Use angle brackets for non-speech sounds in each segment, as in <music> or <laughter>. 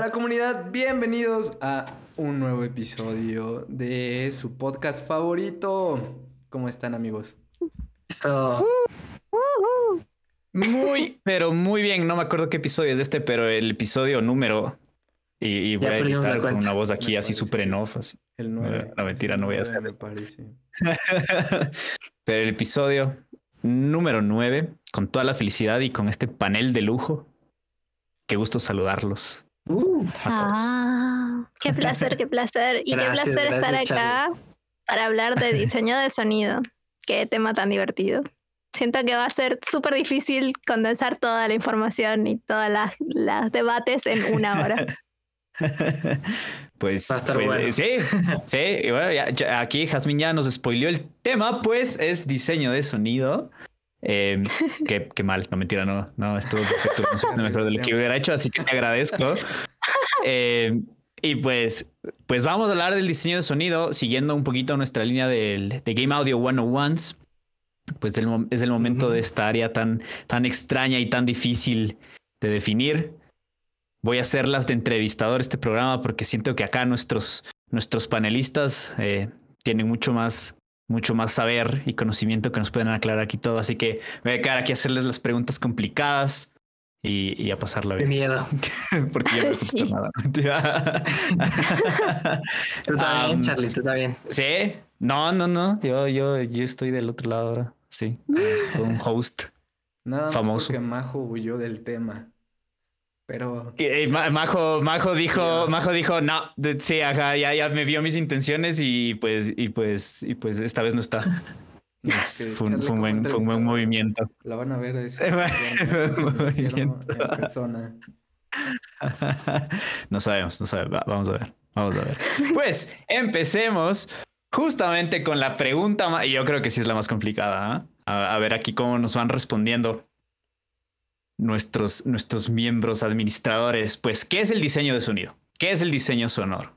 Hola comunidad, bienvenidos a un nuevo episodio de su podcast favorito. ¿Cómo están amigos? Esto. Muy, pero muy bien. No me acuerdo qué episodio es este, pero el episodio número. Y, y voy Ya a editar con una voz aquí Me así súper en off. así. El 9. No, mentira, no voy a hacer Me eso. parece. <laughs> pero el episodio número 9, con toda la felicidad y con este panel de lujo. Qué gusto saludarlos Uh, todos. Ah, qué placer, qué placer. Y Gracias, qué placer estar gracias, acá para hablar de <laughs> diseño de sonido. Qué tema tan divertido. Siento que va a ser súper difícil condensar toda la información y todas las, las debates en una hora. <laughs> Pues, Va a estar pues, bueno. eh, sí, sí. Y bueno, ya- ya aquí Jazmín ya nos spoileó el tema, pues es diseño de sonido. Eh, qué, qué mal, no mentira, no, no, estuvo perfecto. No sé, lo mejor de lo que hubiera hecho, así que te agradezco. Eh, y pues, pues vamos a hablar del diseño de sonido, siguiendo un poquito nuestra línea del, de Game Audio 101s. Pues el es el momento de esta área tan, tan extraña y tan difícil de definir. Voy a hacerlas de entrevistador este programa porque siento que acá nuestros, nuestros panelistas eh, tienen mucho más, mucho más saber y conocimiento que nos pueden aclarar aquí todo. Así que me voy a quedar aquí a hacerles las preguntas complicadas y, y a pasarla bien. miedo. <laughs> porque yo no <laughs> Sí. nada. <laughs> Tú también, Am, Charlie, tú también. Sí, no, no, no. Yo, yo, yo estoy del otro lado ahora. Sí, como un host. Nada más Famoso. porque Majo huyó del tema. Pero Y- Majo, Majo dijo, Majo dijo, no, sí, ajá, ya, ya me vio mis intenciones y pues, y pues, y pues esta vez no está. <laughs> Es- fue, un, fue buen, fue un buen movimiento. la van a ver Eh, <laughs> <laughs> movimiento. en persona. no sabemos, no sabemos. Va- Vamos a ver, vamos a ver. Pues empecemos justamente con la pregunta, y yo creo que sí es la más complicada. A, a ver aquí cómo nos van respondiendo nuestros, nuestros miembros administradores. Pues, ¿qué es el diseño de sonido? ¿Qué es el diseño sonoro?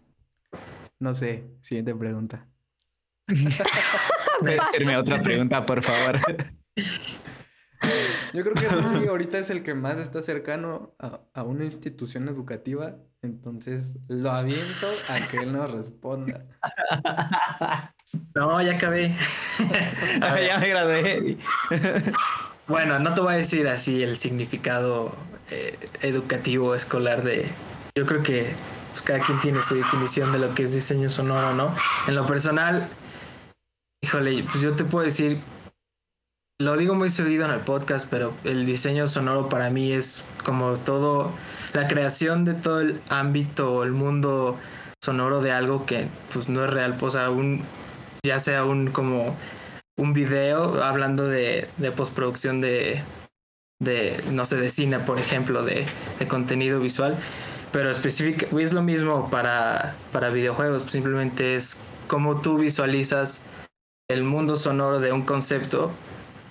No sé, siguiente pregunta. Puede <laughs> hacerme otra pregunta, por favor. <laughs> Yo creo que Rudy ahorita es el que más está cercano a, a una institución educativa, entonces lo aviento a que él nos responda. <laughs> No, ya acabé. A ver, ya me gradué. Bueno, no te voy a decir así el significado eh, educativo escolar de. Yo creo que pues, cada quien tiene su definición de lo que es diseño sonoro, ¿no? En lo personal, híjole, pues yo te puedo decir. Lo digo muy seguido en el podcast, pero el diseño sonoro para mí es como todo. La creación de todo el ámbito o el mundo sonoro de algo que pues no es real, pues a un ya sea un como un video hablando de, de postproducción de, de no sé de cine por ejemplo de, de contenido visual. Pero específica es lo mismo para para videojuegos. Simplemente es cómo tú visualizas el mundo sonoro de un concepto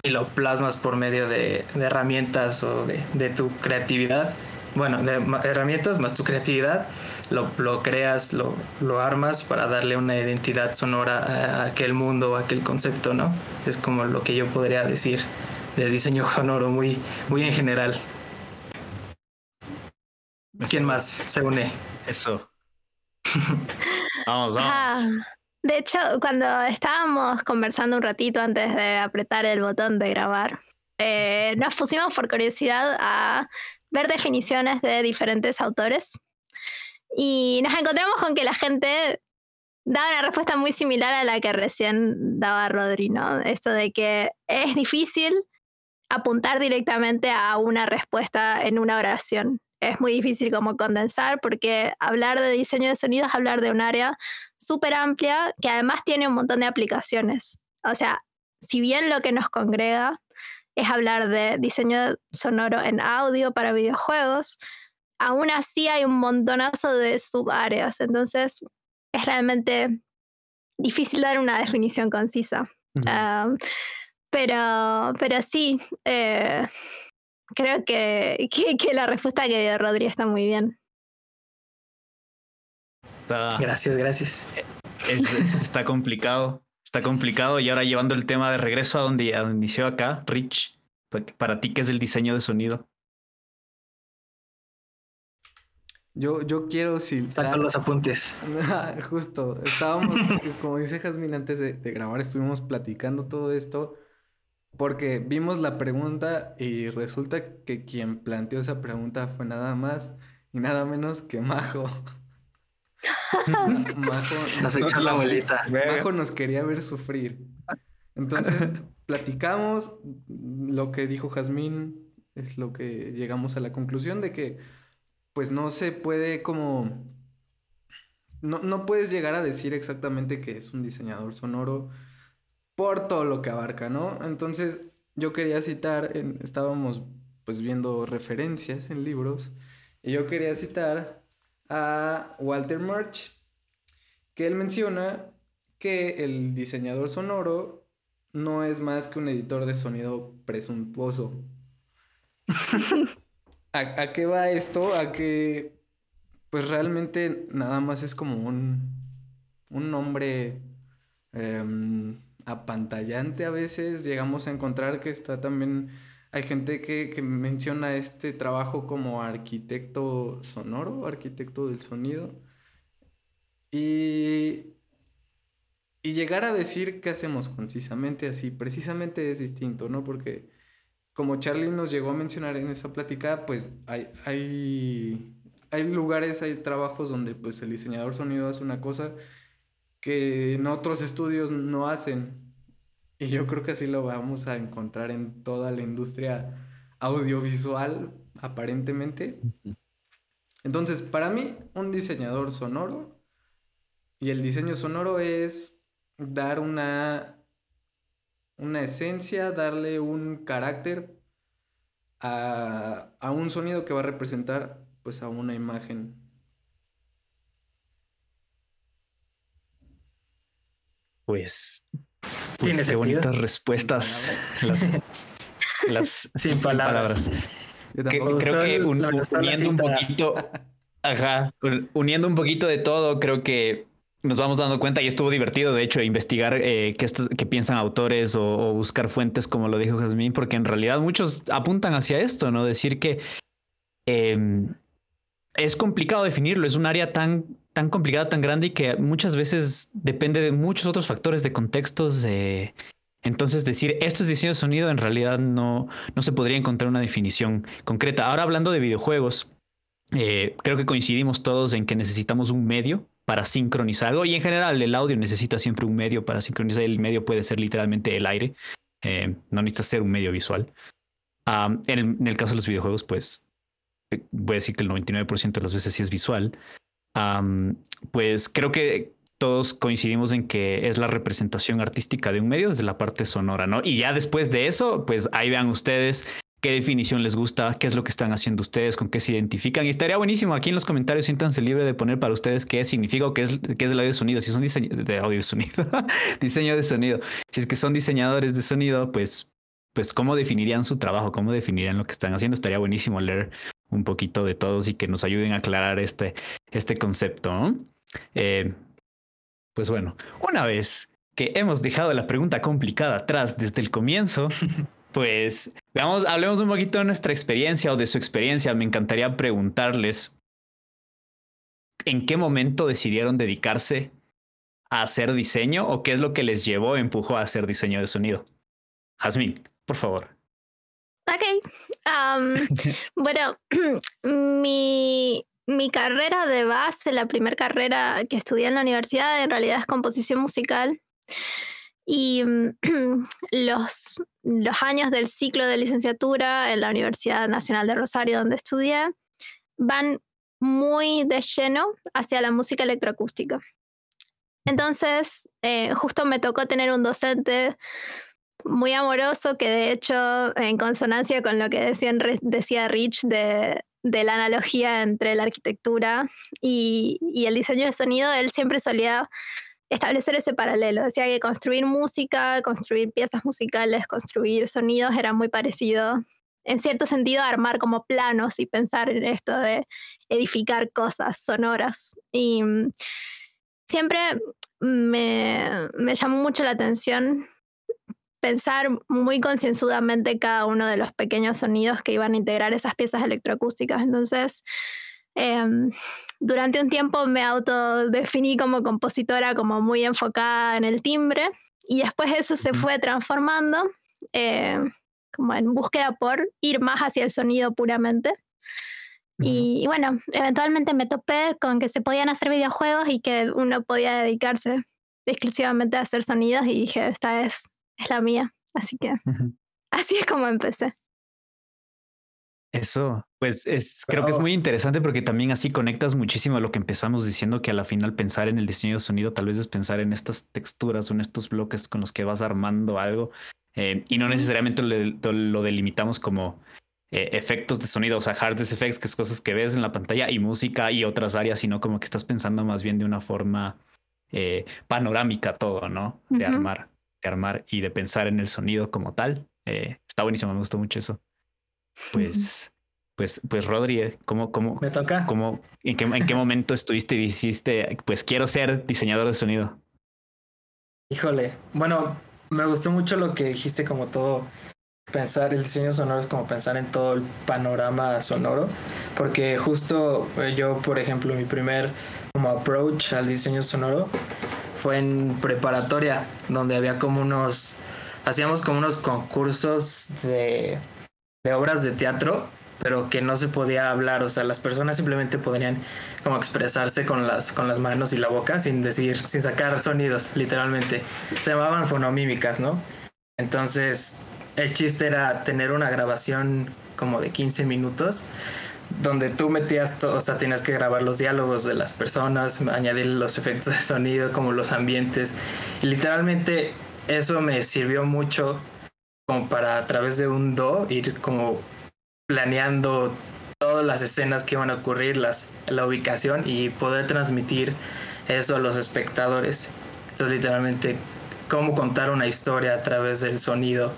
y lo plasmas por medio de, de herramientas o de, de tu creatividad. Bueno de herramientas más tu creatividad lo, lo creas, lo, lo armas para darle una identidad sonora a aquel mundo, a aquel concepto, ¿no? Es como lo que yo podría decir de diseño <laughs> sonoro muy, muy en general. ¿Quién más se une? Eso. <laughs> Vamos, Ah, vamos. de hecho, cuando estábamos conversando un ratito antes de apretar el botón de grabar, eh, nos pusimos por curiosidad a ver definiciones de diferentes autores y nos encontramos con que la gente daba una respuesta muy similar a la que recién daba Rodri, ¿no? Esto de que es difícil apuntar directamente a una respuesta en una oración. Es muy difícil como condensar porque hablar de diseño de sonido es hablar de un área súper amplia que además tiene un montón de aplicaciones. O sea, si bien lo que nos congrega es hablar de diseño sonoro en audio para videojuegos, aún así hay un montonazo de subáreas. Entonces, es realmente difícil dar una definición concisa. Ah, pero, pero sí, eh, creo que, que, que la respuesta que dio Rodri está muy bien. Está, Gracias, gracias. es- es- está complicado. Está complicado. Y ahora llevando el tema de regreso a donde, a donde inició acá, Rich, pa- para ti, ¿qué es el diseño de sonido? Yo, yo quiero si Saco los apuntes. <laughs> Justo, estábamos, como dice Jasmine, antes de, de grabar, estuvimos platicando todo esto porque vimos la pregunta y resulta que quien planteó esa pregunta fue nada más y nada menos que Majo. <laughs> Majo nos echó la bolita. Majo nos quería ver sufrir. Entonces, platicamos lo que dijo Jazmín, es lo que llegamos a la conclusión de que pues no se puede como no, no puedes llegar a decir exactamente que es un diseñador sonoro por todo lo que abarca, ¿no? Entonces, yo quería citar, estábamos pues viendo referencias en libros, y yo quería citar a Walter Murch, que él menciona que el diseñador sonoro no es más que un editor de sonido presuntuoso. <laughs> ¿A, qué va esto? A que pues realmente nada más es como un, un nombre em, apantallante a veces. Llegamos a encontrar que está también, hay gente que, que menciona este trabajo como arquitecto sonoro, arquitecto del sonido. Y, y llegar a decir qué hacemos concisamente así, precisamente es distinto, ¿no? Porque como Charlie nos llegó a mencionar en esa plática, pues hay, hay, hay lugares, hay trabajos donde pues el diseñador sonido hace una cosa que en otros estudios no hacen. Y yo creo que así lo vamos a encontrar en toda la industria audiovisual, aparentemente. Entonces, para mí, un diseñador sonoro y el diseño sonoro es dar una, una esencia, darle un carácter a, a un sonido que va a representar pues a una imagen. Pues, pues qué bonitas respuestas. Las, <laughs> las, sin, palabras. creo que uniendo un poquito, ajá, uniendo un poquito de todo, creo que nos vamos dando cuenta y estuvo divertido, de hecho, investigar eh, qué, piensan autores o, buscar fuentes, como lo dijo Jazmín, porque en realidad muchos apuntan hacia esto, ¿no? Decir que em, es complicado definirlo, es un área tan tan complicada, tan grande y que muchas veces depende de muchos otros factores de contextos. Entonces decir esto es diseño de sonido en realidad no, no se podría encontrar una definición concreta. Ahora hablando de videojuegos, eh, creo que coincidimos todos en que necesitamos un medio para sincronizar algo y en general el audio necesita siempre un medio para sincronizar. El medio puede ser literalmente el aire, eh, no necesita ser un medio visual. en, el, caso de los videojuegos, pues eh, voy a decir que el 99% de las veces sí es visual, pues creo que todos coincidimos en que es la representación artística de un medio desde la parte sonora, ¿no? Y ya después de eso, pues ahí vean ustedes qué definición les gusta, qué es lo que están haciendo ustedes, con qué se identifican. Y estaría buenísimo aquí en los comentarios, siéntanse libre de poner para ustedes qué significa o qué es, qué es el audio de sonido. Si son diseño de audio de sonido, <laughs> diseño de sonido. Si es que son diseñadores de sonido, pues, pues cómo definirían su trabajo, cómo definirían lo que están haciendo. Estaría buenísimo leer un poquito de todos y que nos ayuden a aclarar este, este concepto. Eh, pues bueno, una vez que hemos dejado la pregunta complicada atrás desde el comienzo, <laughs> pues veamos, hablemos un poquito de nuestra experiencia o de su experiencia. Me encantaría preguntarles en qué momento decidieron dedicarse a hacer diseño o qué es lo que les llevó, empujó a hacer diseño de sonido. Jazmín, por favor. Ok. <laughs> bueno, <clears throat> mi, mi carrera de base, la primera carrera que estudié en la universidad, en realidad es composición musical. Y <clears throat> los, los años del ciclo de licenciatura en la Universidad Nacional de Rosario, donde estudié, van muy de lleno hacia la música electroacústica. Entonces, eh, justo me tocó tener un docente muy amoroso que de hecho, en consonancia con lo que decían, decía Rich de, de, la analogía entre la arquitectura y, y, el diseño de sonido, él siempre solía establecer ese paralelo. Decía que construir música, construir piezas musicales, construir sonidos era muy parecido, en cierto sentido, armar como planos y pensar en esto de edificar cosas sonoras. Y mm, siempre me, me llamó mucho la atención pensar muy concienzudamente cada uno de los pequeños sonidos que iban a integrar esas piezas electroacústicas. Entonces, Em, durante un tiempo me autodefiní como compositora, como muy enfocada en el timbre, y después eso se fue transformando eh, como en búsqueda por ir más hacia el sonido puramente. Y, bueno, eventualmente me topé con que se podían hacer videojuegos y que uno podía dedicarse exclusivamente a hacer sonidos y dije, esta es, es la mía. Así que así es como empecé. Eso, pues es, creo que es muy interesante porque también así conectas muchísimo a lo que empezamos diciendo, que a la final pensar en el diseño de sonido tal vez es pensar en estas texturas o en estos bloques con los que vas armando algo eh, y no necesariamente lo, delimitamos como eh, efectos de sonido, o sea, hard effects, que es cosas que ves en la pantalla y música y otras áreas, sino como que estás pensando más bien de una forma eh, panorámica todo, ¿no? De armar, de armar y de pensar en el sonido como tal. está buenísimo, me gustó mucho eso. Pues, pues, pues Rodri, eh, ¿cómo, cómo, me toca? Cómo, en, qué, ¿En qué momento estuviste y dijiste, pues quiero ser diseñador de sonido? Híjole, bueno, me gustó mucho lo que dijiste, como todo, pensar el diseño sonoro es como pensar en todo el panorama sonoro, porque justo eh, yo, por ejemplo, mi primer como approach al diseño sonoro fue en preparatoria, donde había como unos, hacíamos como unos concursos de de obras de teatro, pero que no se podía hablar, o sea, las personas simplemente podrían como expresarse con las, con las manos y la boca sin decir, sin sacar sonidos, literalmente. Se llamaban fonomímicas, ¿no? Entonces, el chiste era tener una grabación como de 15 minutos donde tú metías todo, o sea, tienes que grabar los diálogos de las personas, añadir los efectos de sonido, como los ambientes. Literalmente eso me sirvió mucho como para a través de un do ir como planeando todas las escenas que iban a ocurrir, las, la ubicación y poder transmitir eso a los espectadores. Entonces literalmente cómo contar una historia a través del sonido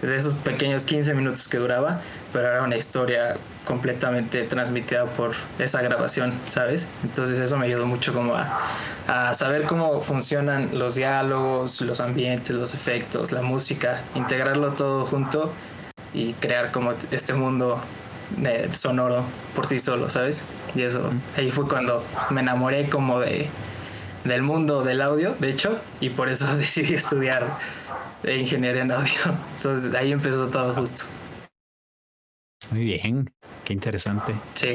de esos pequeños 15 minutos que duraba, pero era una historia completamente transmitida por esa grabación, ¿sabes? Entonces eso me ayudó mucho como a, a saber cómo funcionan los diálogos, los ambientes, los efectos, la música, integrarlo todo junto y crear como este mundo de sonoro por sí solo, ¿sabes? Y eso, ahí fue cuando me enamoré como de del mundo del audio, de hecho, y por eso <laughs> decidí estudiar de ingeniería en audio. Entonces ahí empezó todo justo. Muy bien, qué interesante. Sí.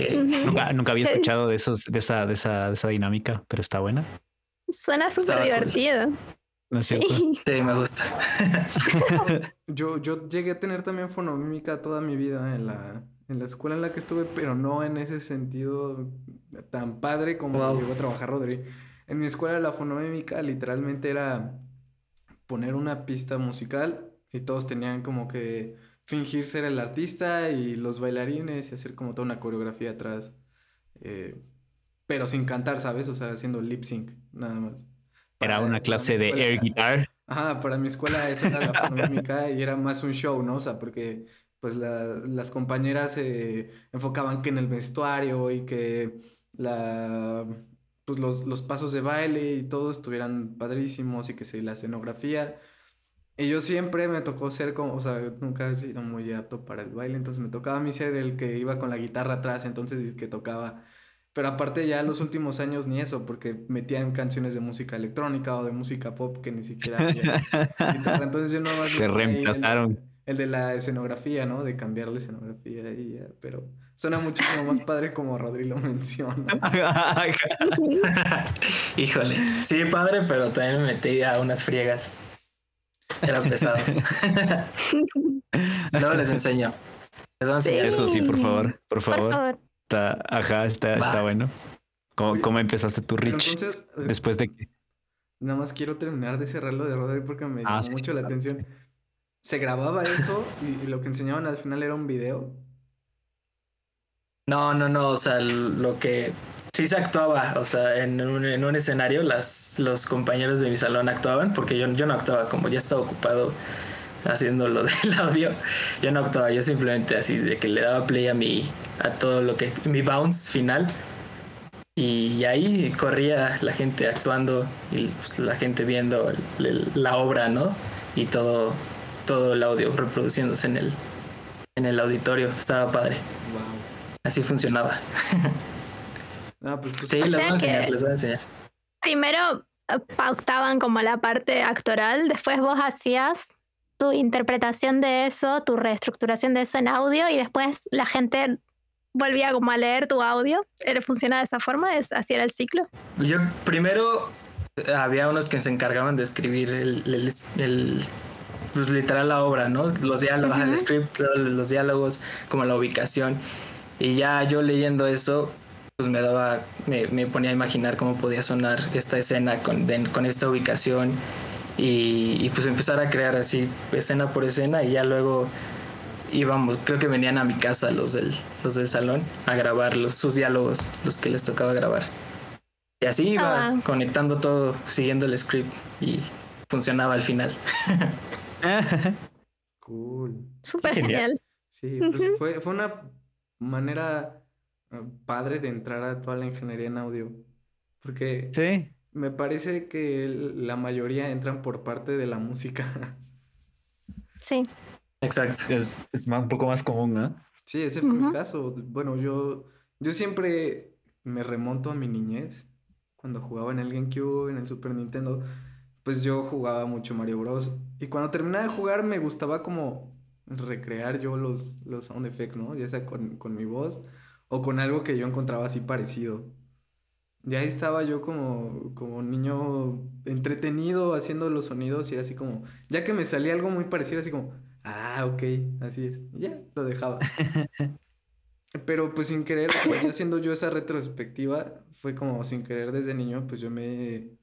Nunca, había escuchado de esos, de esa, de esa, de esa dinámica, pero está buena. Suena súper divertido. sí. sí, me gusta. <laughs> yo, yo llegué a tener también fonomímica toda mi vida en la, en la escuela en la que estuve, pero no en ese sentido tan padre como llegó a trabajar Rodri. En mi escuela la fonomímica literalmente era poner una pista musical y todos tenían como que fingir ser el artista y los bailarines y hacer como toda una coreografía atrás. Eh, pero sin cantar, ¿sabes? O sea, haciendo lip sync, nada más. era una clase de air guitar. Ajá, para mi escuela esa era la y era más un show, ¿no? O sea, porque pues las compañeras se enfocaban que en el vestuario y que la pues los, los, pasos de baile y todo estuvieran padrísimos y que se la escenografía. Y yo siempre me tocó ser como, o sea, nunca he sido muy apto para el baile, entonces me tocaba a mí ser el que iba con la guitarra atrás, entonces que tocaba. Pero aparte ya los últimos años ni eso, porque metían canciones de música electrónica o de música pop que ni siquiera <laughs> guitarra. Entonces yo no Te reemplazaron el de la escenografía, ¿no? De cambiar la escenografía y pero suena muchísimo más padre como Rodri lo <laughs> menciona. <laughs> Híjole, sí, padre, pero también me metí a unas friegas. Era pesado. <laughs> Luego les enseño. Eso sí, por favor, por favor. Está, ajá, está, está bueno. ¿Cómo, empezaste tu Rich? Entonces, eh, después de que... Nada más quiero terminar de cerrarlo de Rodri porque me ah, llamó mucho la atención se grababa eso y, lo que enseñaban al final era un video. No, no, no, o sea, lo que sí se actuaba, o sea, en un, en un escenario las, los compañeros de mi salón actuaban, porque yo, yo no actuaba, como ya estaba ocupado haciendo lo del <laughs> audio, yo no actuaba, yo simplemente así de que le daba play a mi, a todo lo que, mi bounce final, y ahí corría la gente actuando y pues, la gente viendo la obra, ¿no? Y todo, todo el audio reproduciéndose en el, en el auditorio. Estaba padre. Así funcionaba. <laughs> Ah, pues sí, les voy a enseñar, les voy a enseñar. Primero eh, pautaban como la parte actoral, después vos hacías tu interpretación de eso, tu reestructuración de eso en audio y después la gente volvía como a leer tu audio. ¿Funciona de esa forma? ¿Es, ¿Así era el ciclo? Yo primero eh, había unos que se encargaban de escribir el, el, pues literal la obra, ¿no? Los diálogos, el script, los diálogos, como la ubicación. Y ya yo leyendo eso, pues me daba, me, me ponía a imaginar cómo podía sonar esta escena con, con esta ubicación y, pues empezar a crear así escena por escena y ya luego íbamos, creo que venían a mi casa los del, los del salón a grabar los, sus diálogos, los que les tocaba grabar. Y así iba ah. conectando todo, siguiendo el script y funcionaba al final. cool. Súper genial. Sí, pues fue, fue una manera padre de entrar a toda la ingeniería en audio. Porque sí. Me parece que la mayoría entran por parte de la música. <laughs> Sí. Exacto. Es, un poco más común, ¿no? Sí, ese fue mi caso. Bueno, yo, yo siempre me remonto a mi niñez. Cuando jugaba en el GameCube, en el Super Nintendo, pues yo jugaba mucho Mario Bros. Y cuando terminaba de jugar me gustaba como recrear yo los, los sound effects, ¿no? Ya sea con, con mi voz o con algo que yo encontraba así parecido. Y ahí estaba yo como, como niño entretenido haciendo los sonidos y era así como, ya que me salía algo muy parecido, así como, ah, ok, así es. Y ya, lo dejaba. <laughs> Pero pues sin querer, pues, haciendo yo esa retrospectiva, fue como sin querer desde niño, pues yo me,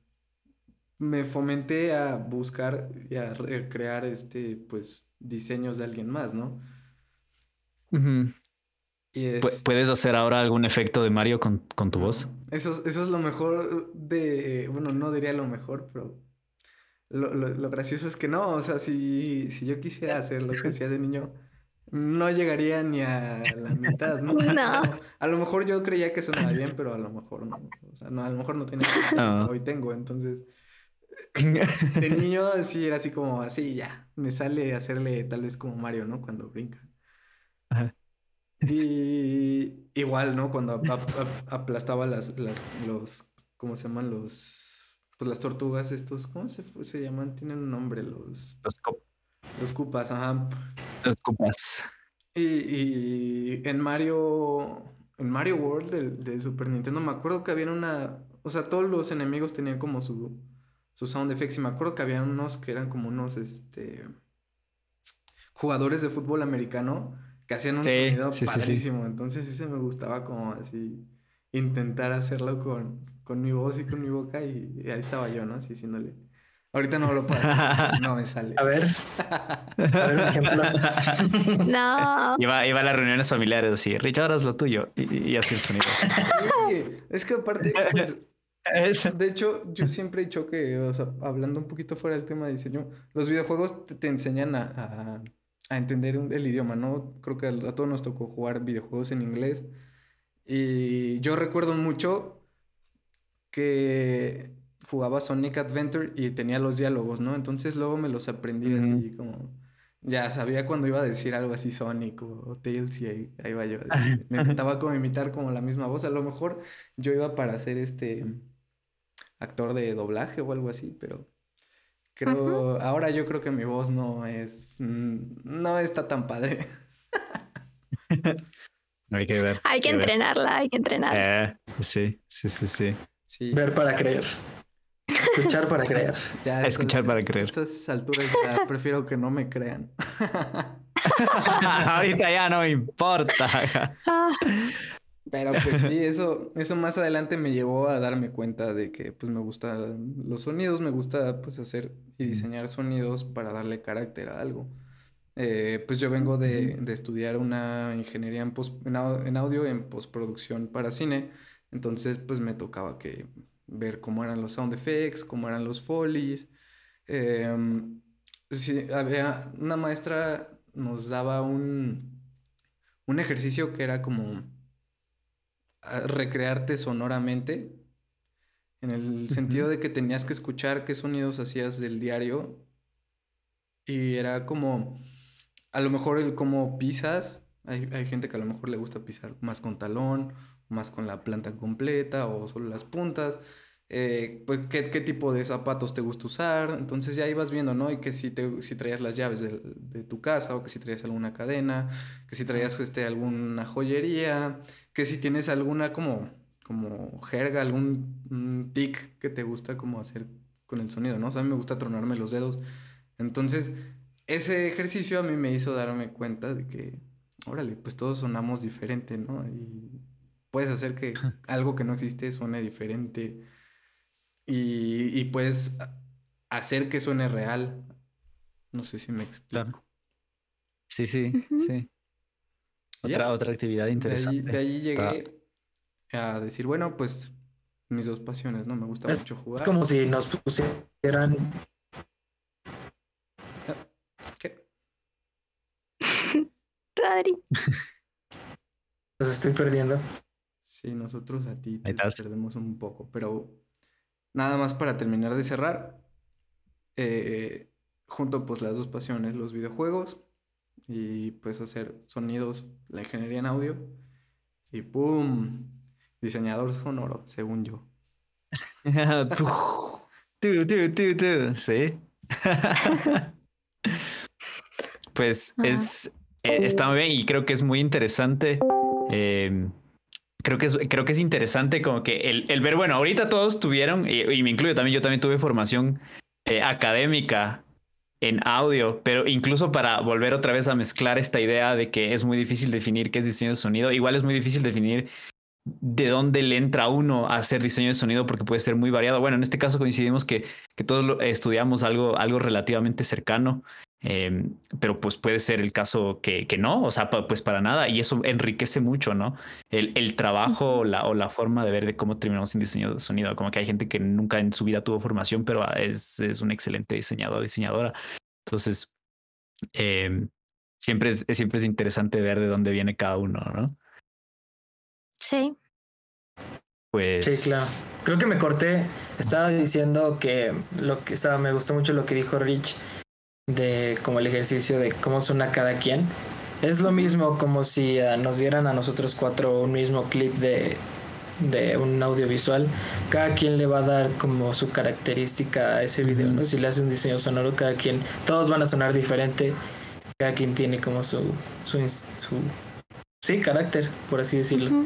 me fomenté a buscar y a crear este, pues, diseños de alguien más, ¿no? ¿Puedes hacer ahora algún efecto de Mario con, tu voz? Eso, eso es lo mejor de. Bueno, no diría lo mejor, pero. Lo, gracioso es que no. O sea, si, si yo quisiera hacer lo que hacía de niño, no llegaría ni a la mitad, ¿no? <laughs> A lo mejor yo creía que sonaba bien, pero a lo mejor no. O sea, no, a lo mejor no tiene <laughs> no. hoy tengo. Entonces, <laughs> de niño sí era así como así, ya. Me sale hacerle tal vez como Mario, ¿no? Cuando brinca. Ajá. Y igual, ¿no? Cuando aplastaba las, las, los, ¿cómo se llaman? Los, pues las tortugas estos, ¿cómo se, se llaman? Tienen un nombre los... Los, los cupas, ajá. Los cupas. Y, y en Mario, en Mario World del, del, Super Nintendo, me acuerdo que había una, o sea, todos los enemigos tenían como su, su sound effects y me acuerdo que había unos que eran como unos, este, jugadores de fútbol americano que hacían un sonido padrísimo. Entonces ese me gustaba como así intentar hacerlo con, con mi voz y con mi boca y, ahí estaba yo, ¿no? Así haciéndole. Ahorita no lo puedo hacer, <laughs> no me sale. A ver. A ver un ejemplo. <laughs> No. Iba, iba a las reuniones familiares así, Richard, haz lo tuyo. Y, así el sonido. <laughs> Sí, es que aparte, pues, de hecho, yo siempre he dicho que, o sea, hablando un poquito fuera del tema de diseño, los videojuegos te, enseñan a a entender el idioma, ¿no? Creo que a, todos nos tocó jugar videojuegos en inglés. Y yo recuerdo mucho que jugaba Sonic Adventure y tenía los diálogos, ¿no? Entonces luego me los aprendí así como... Ya sabía cuando iba a decir algo así Sonic o, Tails y ahí, ahí va yo. <laughs> Me intentaba como imitar como la misma voz. A lo mejor yo iba para ser este actor de doblaje o algo así, pero Creo, ahora yo creo que mi voz no es, no está tan padre. <laughs> hay que ver. Hay que, entrenarla, hay que entrenarla. Eh, sí, sí, sí, sí, Ver para creer. Escuchar para creer. <laughs> Ya, Escuchar para creer. A estas alturas ya <laughs> prefiero que no me crean. Ahorita ya no me importa. Pero pues sí, eso, eso más adelante me llevó a darme cuenta de que pues me gustan los sonidos, me gusta pues hacer y diseñar sonidos para darle carácter a algo. Eh, pues yo vengo de, estudiar una ingeniería en, en, audio en postproducción para cine, entonces pues me tocaba que ver cómo eran los sound effects, cómo eran los folies. Em, había una maestra nos daba un, un ejercicio que era como recrearte sonoramente, en el sentido de que tenías que escuchar qué sonidos hacías del diario y era como, a lo mejor el cómo pisas, hay, gente que a lo mejor le gusta pisar más con talón más con la planta completa o solo las puntas. Eh, pues, ¿qué, tipo de zapatos te gusta usar. Entonces ya ibas viendo, ¿no? Y que si, te, si traías las llaves de, tu casa o que si traías alguna cadena, que si traías este, alguna joyería, que si tienes alguna como, como jerga, algún tic que te gusta como hacer con el sonido, ¿no? O sea, a mí me gusta tronarme los dedos. Entonces, ese ejercicio a mí me hizo darme cuenta de que, órale, pues todos sonamos diferente, ¿no? Y puedes hacer que <laughs> algo que no existe suene diferente y, y puedes hacer que suene real. No sé si me explico. Sí, sí, sí. Otra, otra actividad interesante. De ahí, llegué a decir, bueno, pues mis dos pasiones, ¿no? Me gusta mucho jugar. Es como si nos pusieran. Ah, ¿Qué? <laughs> Rodri. <laughs> Los estoy perdiendo. Sí, nosotros a ti te perdemos un poco, pero nada más para terminar de cerrar. Eh, junto pues las dos pasiones, los videojuegos y pues hacer sonidos, la ingeniería en audio y ¡pum! Diseñador sonoro, según yo. tú, tú, tú, tú, sí. <laughs> pues es, eh, está muy bien y creo que es muy interesante. Eh, creo que es, creo que es interesante como que el, el ver, bueno, ahorita todos tuvieron, y, me incluyo también, yo también tuve formación eh, académica en audio, pero incluso para volver otra vez a mezclar esta idea de que es muy difícil definir qué es diseño de sonido, igual es muy difícil definir de dónde le entra uno a hacer diseño de sonido porque puede ser muy variado. Bueno, en este caso coincidimos que, que todos estudiamos algo, algo relativamente cercano, em, pero pues puede ser el caso que, que no, o sea, pues para nada, y eso enriquece mucho, ¿no? El, el trabajo o la, o la forma de ver de cómo terminamos en diseño de sonido, como que hay gente que nunca en su vida tuvo formación, pero es, es un excelente diseñador, diseñadora. Entonces, em, siempre, es, siempre es interesante ver de dónde viene cada uno, ¿no? Sí. Pues. Sí, claro. Creo que me corté. Estaba diciendo que lo que estaba, me gustó mucho lo que dijo Rich de como el ejercicio de cómo suena cada quien. Es lo mismo como si ah, nos dieran a nosotros cuatro un mismo clip de, de un audiovisual. Cada quien le va a dar como su característica a ese video, ¿no? Si le hace un diseño sonoro, cada quien, todos van a sonar diferente. Cada quien tiene como su, su, su sí, carácter, por así decirlo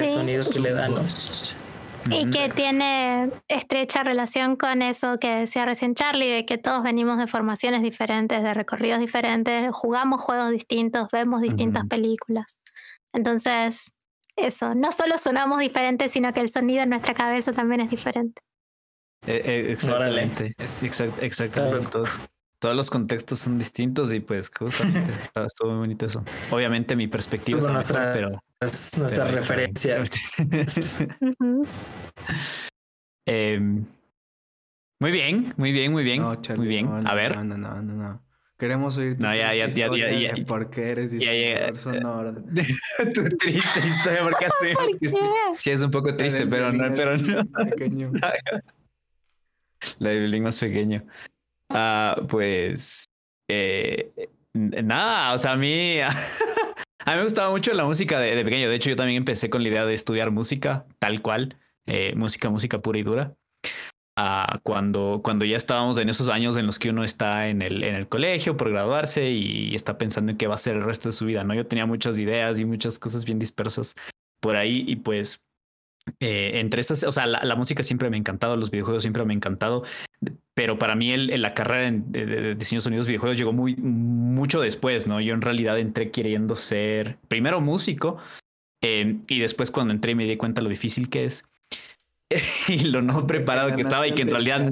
el sonido que le dan. Y que tiene estrecha relación con eso que decía recién Charlie, de que todos venimos de formaciones diferentes, de recorridos diferentes, jugamos juegos distintos, vemos distintas películas. Entonces, eso, no solo sonamos diferentes, sino que el sonido en nuestra cabeza también es diferente. Eh, eh, exactamente. exactamente todos los contextos son distintos y pues justamente <laughs> estuvo muy bonito eso. Obviamente mi perspectiva es nuestra, pero nuestra referencia. <laughs> Em, muy bien, muy bien, muy bien, muy bien. a ver. No, no, no, no, no. Queremos oír tu no, ya, ya, ya, ya, ya, y por qué eres ya, sonoro. <laughs> tu triste historia, porque <laughs> así. Sí, es un poco triste, pero no, pero no. Pequeño. La de violín más pequeño. Ah, pues eh, nada, o sea, a mí, a mí me gustaba mucho la música de, pequeño. De hecho, yo también empecé con la idea de estudiar música, tal cual, eh, música, música pura y dura. Ah, cuando, cuando ya estábamos en esos años en los que uno está en el, en el colegio por graduarse y está pensando en qué va a ser el resto de su vida, ¿no? Yo tenía muchas ideas y muchas cosas bien dispersas por ahí y pues eh, entre esas, o sea, la, música siempre me ha encantado, los videojuegos siempre me ha encantado, pero para mí el, la carrera de, diseño de sonidos videojuegos llegó muy mucho después, ¿no? Yo en realidad entré queriendo ser primero músico eh, y después cuando entré me di cuenta lo difícil que es <laughs> y lo no preparado que estaba y que en realidad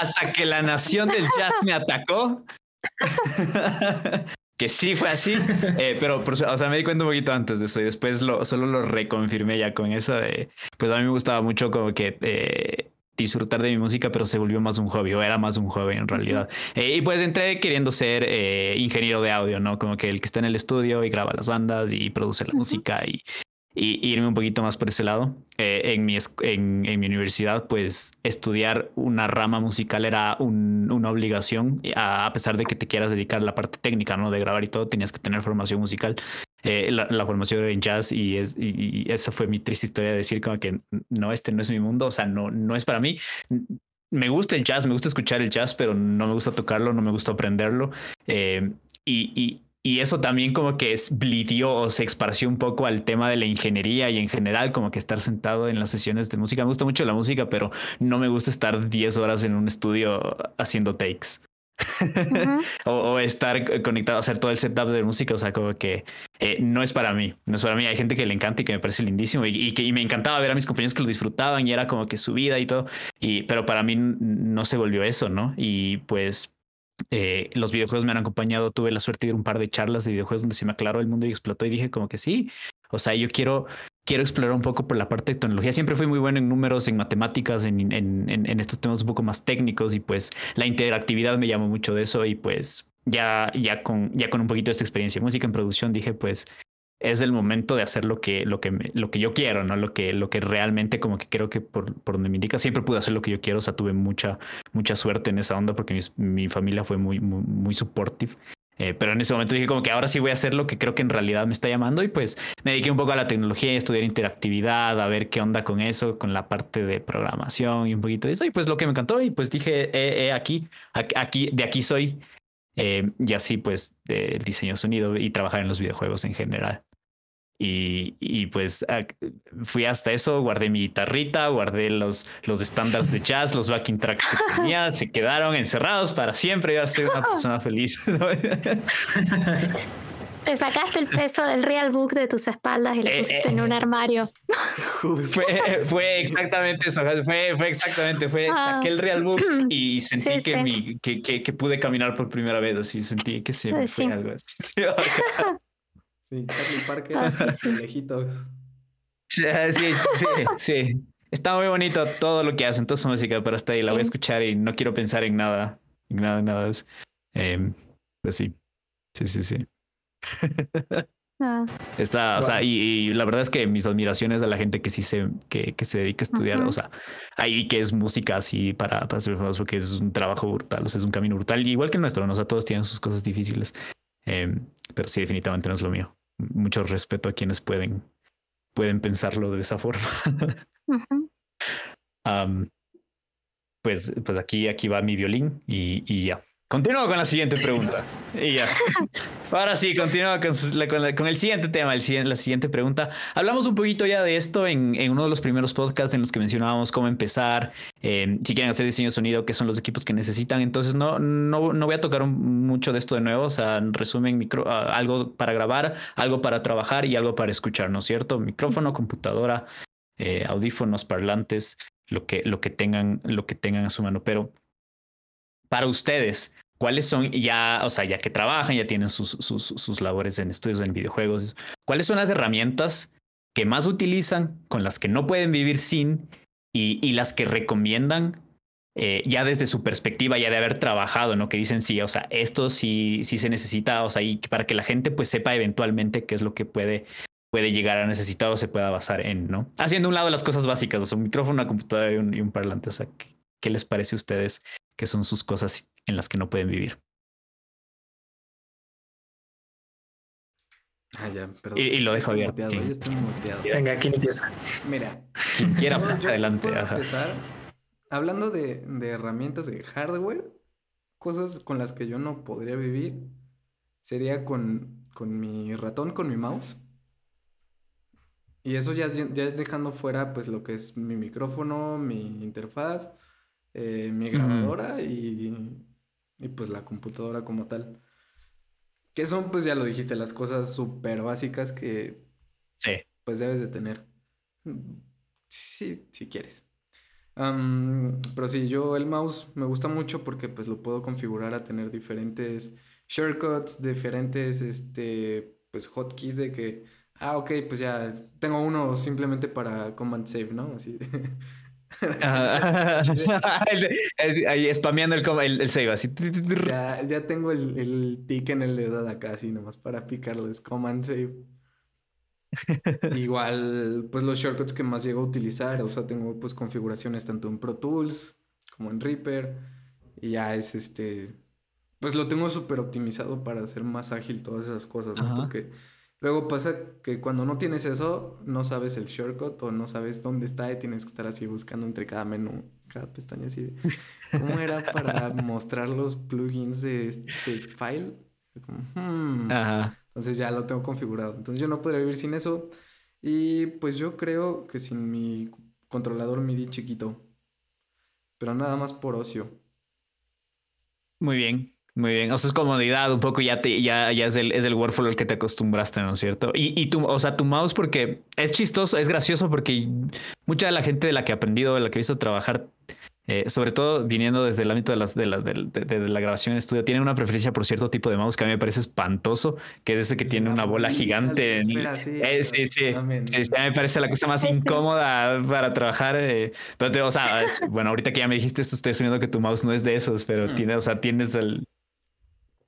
hasta que la nación del jazz me atacó <laughs> que sí fue así, <laughs> eh, pero o sea, me di cuenta un poquito antes de eso y después lo, solo lo reconfirmé ya con eso. De, pues a mí me gustaba mucho como que eh, disfrutar de mi música, pero se volvió más un hobby o era más un hobby en realidad. Eh, y pues entré queriendo ser ingeniero de audio, ¿no? Como que el que está en el estudio y graba las bandas y produce la música y, y, irme un poquito más por ese lado. Eh, en, mi, en, mi universidad, pues estudiar una rama musical era un, una obligación, a, pesar de que te quieras dedicar a la parte técnica, ¿no? De grabar y todo, tenías que tener formación musical. eh, la, formación en jazz y, es, y, esa fue mi triste historia de decir como que no, este no es mi mundo, o sea, no, no es para mí. Me gusta el jazz, me gusta escuchar el jazz, pero no me gusta tocarlo, no me gusta aprenderlo. Eh, y eso también como que es blidió o se esparció un poco al tema de la ingeniería y en general como que estar sentado en las sesiones de música. Me gusta mucho la música, pero no me gusta estar 10 horas en un estudio haciendo takes. <laughs> o, estar conectado hacer todo el setup de música, o sea, como que eh, no es para mí, no es para mí. Hay gente que le encanta y que me parece lindísimo y, que me encantaba ver a mis compañeros que lo disfrutaban y era como que su vida y todo, y, pero para mí no se volvió eso, ¿no? Y pues eh, los videojuegos me han acompañado, tuve la suerte de ir a un par de charlas de videojuegos donde se me aclaró el mundo y explotó y dije como que sí, o sea, yo quiero, quiero explorar un poco por la parte de tecnología. Siempre fui muy bueno en números, en matemáticas, en, en, estos temas un poco más técnicos y pues la interactividad me llamó mucho de eso y pues ya, ya, con, ya con un poquito de esta experiencia en música en producción dije pues es el momento de hacer lo que, lo que, lo que yo quiero, ¿no? Lo que, lo que realmente como que creo que por, por donde me indica, siempre pude hacer lo que yo quiero, o sea, tuve mucha, mucha suerte en esa onda porque mi, familia fue muy, muy, muy supportive. Eh, pero en ese momento dije como que ahora sí voy a hacer lo que creo que en realidad me está llamando y pues me dediqué un poco a la tecnología, a estudiar interactividad, a ver qué onda con eso, con la parte de programación y un poquito de eso y pues lo que me encantó y pues dije, eh, eh aquí, aquí, de aquí soy. Eh, y así pues del diseño sonido y trabajar en los videojuegos en general. Y, pues fui hasta eso, guardé mi guitarrita, guardé los, los estándares de jazz, los backing tracks que tenía, se quedaron encerrados para siempre. Yo soy una <laughs> persona feliz. <laughs> Te sacaste el peso del real book de tus espaldas y lo eh, pusiste en un eh. armario. <laughs> Fue, exactamente eso. Fue, fue exactamente, fue ah. saqué el real book <clears throat> y sentí que, Mi, que, que, pude caminar por primera vez. Así sentí que se me fue algo así. Sí, Charlie Parker, ah, lejitos. Sí, sí, sí. Está muy bonito todo lo que hacen, toda su música, pero hasta ahí la voy a escuchar y no quiero pensar en nada, en nada, nada. Eh, pues sí, sí, sí, sí. Ah. Está, o sea, y, la verdad es que mis admiraciones a la gente que sí se, que, que se dedica a estudiar, o sea, ahí que es música así para, para ser famoso, porque es un trabajo brutal, o sea, es un camino brutal, igual que el nuestro, ¿no? o sea, todos tienen sus cosas difíciles, eh, pero sí, definitivamente no es lo mío mucho respeto a quienes pueden, pueden pensarlo de esa forma. <laughs> pues, pues aquí, aquí va mi violín y, y ya. Continúo con la siguiente pregunta. <laughs> y ya. Ahora sí, continúo con, con, el siguiente tema, el, la siguiente pregunta. Hablamos un poquito ya de esto en, en uno de los primeros podcasts en los que mencionábamos cómo empezar, eh, si quieren hacer diseño de sonido, qué son los equipos que necesitan. Entonces, no, no, no voy a tocar mucho de esto de nuevo. O sea, en resumen, micro, algo para grabar, algo para trabajar y algo para escuchar, ¿no es cierto? Micrófono, computadora, eh, audífonos, parlantes, lo que, lo, que tengan, lo que tengan a su mano. Pero para ustedes, ¿cuáles son ya, o sea, ya que trabajan, ya tienen sus, sus, sus labores en estudios en videojuegos, cuáles son las herramientas que más utilizan, con las que no pueden vivir sin y, y las que recomiendan eh, ya desde su perspectiva, ya de haber trabajado, ¿no? Que dicen, sí, o sea, esto sí, sí se necesita, o sea, y para que la gente pues sepa eventualmente qué es lo que puede, puede llegar a necesitar o se pueda basar en, ¿no? Haciendo un lado las cosas básicas, o sea, un micrófono, una computadora y un, y un parlante, o sea, ¿qué les parece a ustedes que son sus cosas en las que no pueden vivir? Ah, ya, perdón. Y, lo dejo abierto. Venga, ¿quién empieza? Mira. Quien quiera, <laughs> adelante. Empezar hablando de, de, herramientas de hardware, cosas con las que yo no podría vivir, sería con, con mi ratón, con mi mouse. Y eso ya, ya es dejando fuera pues lo que es mi micrófono, mi interfaz, eh, mi grabadora y, y, pues la computadora como tal. Que son, pues ya lo dijiste, las cosas súper básicas que sí. pues debes de tener. Sí, si quieres. pero sí, yo el mouse me gusta mucho porque pues lo puedo configurar a tener diferentes shortcuts, diferentes este, pues hotkeys de que, ah, ok, pues ya tengo uno simplemente para command save, ¿no? Así. <laughs> <laughs> Ahí spameando el, el, save así. Ya, ya tengo el, el tic en el dedo de acá, así nomás para picarles command save. <laughs> Igual, pues los shortcuts que más llego a utilizar, o sea, tengo pues configuraciones tanto en Pro Tools como en Reaper. Y ya es este, pues lo tengo súper optimizado para hacer más ágil todas esas cosas, ¿no? Porque Luego pasa que cuando no tienes eso, no sabes el shortcut o no sabes dónde está y tienes que estar así buscando entre cada menú, cada pestaña así. De, ¿Cómo era para <laughs> mostrar los plugins de este file? Como, hmm. Ajá. Entonces ya lo tengo configurado. Entonces yo no podría vivir sin eso. Y pues yo creo que sin mi controlador MIDI chiquito. Pero nada más por ocio. Muy bien. Muy bien, o sea, es comodidad, un poco ya te, ya, ya es el, es el workflow al que te acostumbraste, ¿no es cierto? Y, y tu, o sea, tu mouse, porque es chistoso, es gracioso, porque mucha de la gente de la que he aprendido, de la que he visto trabajar, eh, sobre todo viniendo desde el ámbito de, las, de, la, de, de, la grabación en estudio, tienen una preferencia por cierto tipo de mouse que a mí me parece espantoso, que es ese que tiene una bola gigante. Espera, sí, eh, sí, sí, sí, me parece la cosa más incómoda para trabajar. Eh, pero te, o sea, bueno, ahorita que ya me dijiste esto, estoy asumiendo que tu mouse no es de esos, pero mm. tiene, o sea, tienes el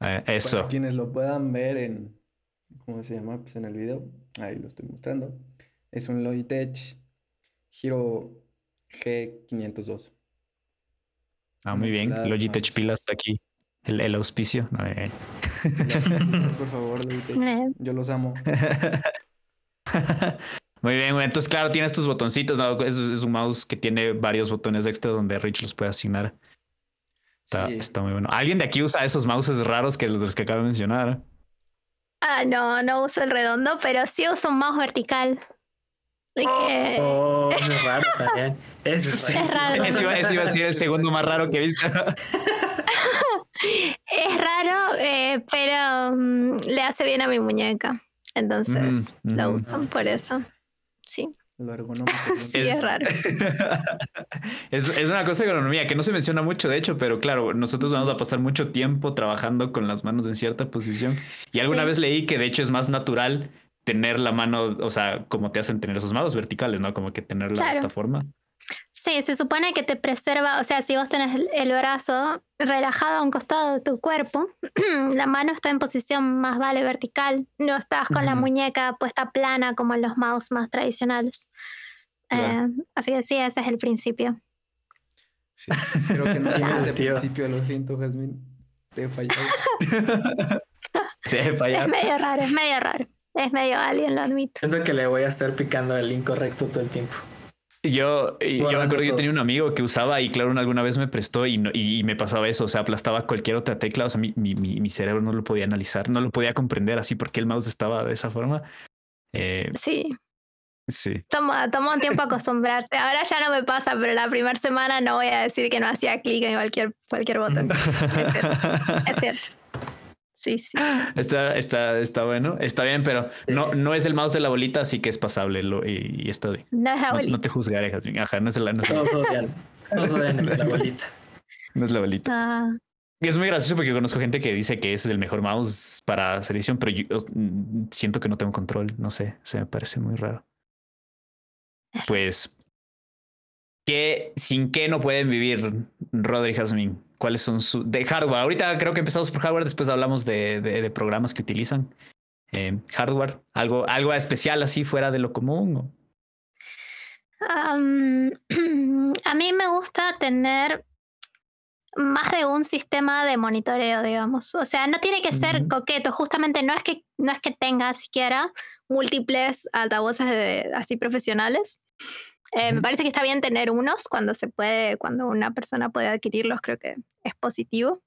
eh, eso. Para quienes lo puedan ver en, ¿cómo se llama? Pues en el video, ahí lo estoy mostrando. Es un Logitech Hero G502. Ah, muy bien. Logitech pilas aquí. El, el auspicio. Eh. Por favor, Logitech. <laughs> Yo los amo. <laughs> Muy bien, entonces claro, tienes tus botoncitos, es, es, un mouse que tiene varios botones extra donde Rich los puede asignar. Está, muy bueno. ¿Alguien de aquí usa esos mouses raros que los que acabo de mencionar? Ah, no, no uso el redondo, pero sí uso un mouse vertical. Oh, es raro <laughs> también. Es, raro. Eso iba, iba, a ser el segundo más raro que he visto. <laughs> es raro, eh, pero um, le hace bien a mi muñeca. Entonces lo uso por eso. Sí. <laughs> Sí, es, raro. <laughs> es, es, una cosa de economía que no se menciona mucho, de hecho, pero claro, nosotros vamos a pasar mucho tiempo trabajando con las manos en cierta posición. Y alguna vez leí que de hecho es más natural tener la mano, o sea, como te hacen tener esos manos verticales, ¿no? Como que tenerla de esta forma. Sí, se supone que te preserva, o sea, si vos tenés el brazo relajado a un costado de tu cuerpo, <clears throat> la mano está en posición más vale vertical, no estás con la muñeca puesta plana como en los mouse más tradicionales. Eh, así que sí, ese es el principio. Sí, creo que no <laughs> tienes ese principio, lo siento, Jasmine. Te he fallado. <laughs> Te he fallado. Es medio raro, es medio raro. Es medio alien, lo admito. Siento que le voy a estar picando el incorrecto todo el tiempo. Yo, yo me acuerdo que yo tenía un amigo que usaba y claro, alguna vez me prestó y, y, me pasaba eso, o sea, aplastaba cualquier otra tecla, o sea, mi, mi, mi, cerebro no lo podía analizar, no lo podía comprender así porque el mouse estaba de esa forma. Eh, sí. Sí. Toma, toma un tiempo acostumbrarse. Ahora ya no me pasa, pero la primera semana no voy a decir que no hacía clic en cualquier, cualquier botón. es cierto. Es cierto. Sí, sí. Está, está, está bueno, está bien, pero no, no es el mouse de la bolita, así que es pasable lo, y, está bien. No es la bolita. No, te juzgaré, Jasmine. Ajá, no es la, no es la, la bolita. <laughs> No es la bolita. Ah. Es muy gracioso porque conozco gente que dice que ese es el mejor mouse para hacer edición, pero yo siento que no tengo control. No sé, se me parece muy raro. Pues, ¿qué, ¿sin qué no pueden vivir Rodri Jasmine? Cuáles son sus... de hardware. Ahorita creo que empezamos por hardware, después hablamos de, de, programas que utilizan. Eh, hardware, algo, algo especial así fuera de lo común. <clears throat> a mí me gusta tener más de un sistema de monitoreo, digamos. O sea, no tiene que ser coqueto, justamente no es que no es que tenga siquiera múltiples altavoces de, así profesionales, eh, me parece que está bien tener unos cuando se puede, cuando una persona puede adquirirlos, creo que es positivo.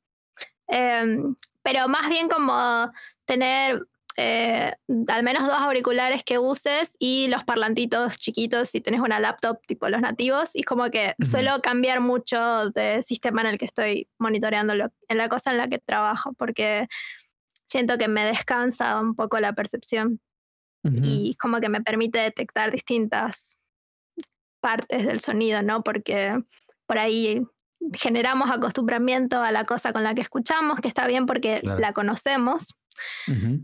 Em, pero más bien como tener eh, al menos dos auriculares que uses y los parlantitos chiquitos si tenés una laptop tipo los nativos. Y como que suelo cambiar mucho de sistema en el que estoy monitoreando en la cosa en la que trabajo, porque siento que me descansa un poco la percepción y como que me permite detectar distintas partes del sonido, ¿no? Porque por ahí generamos acostumbramiento a la cosa con la que escuchamos, que está bien porque la conocemos,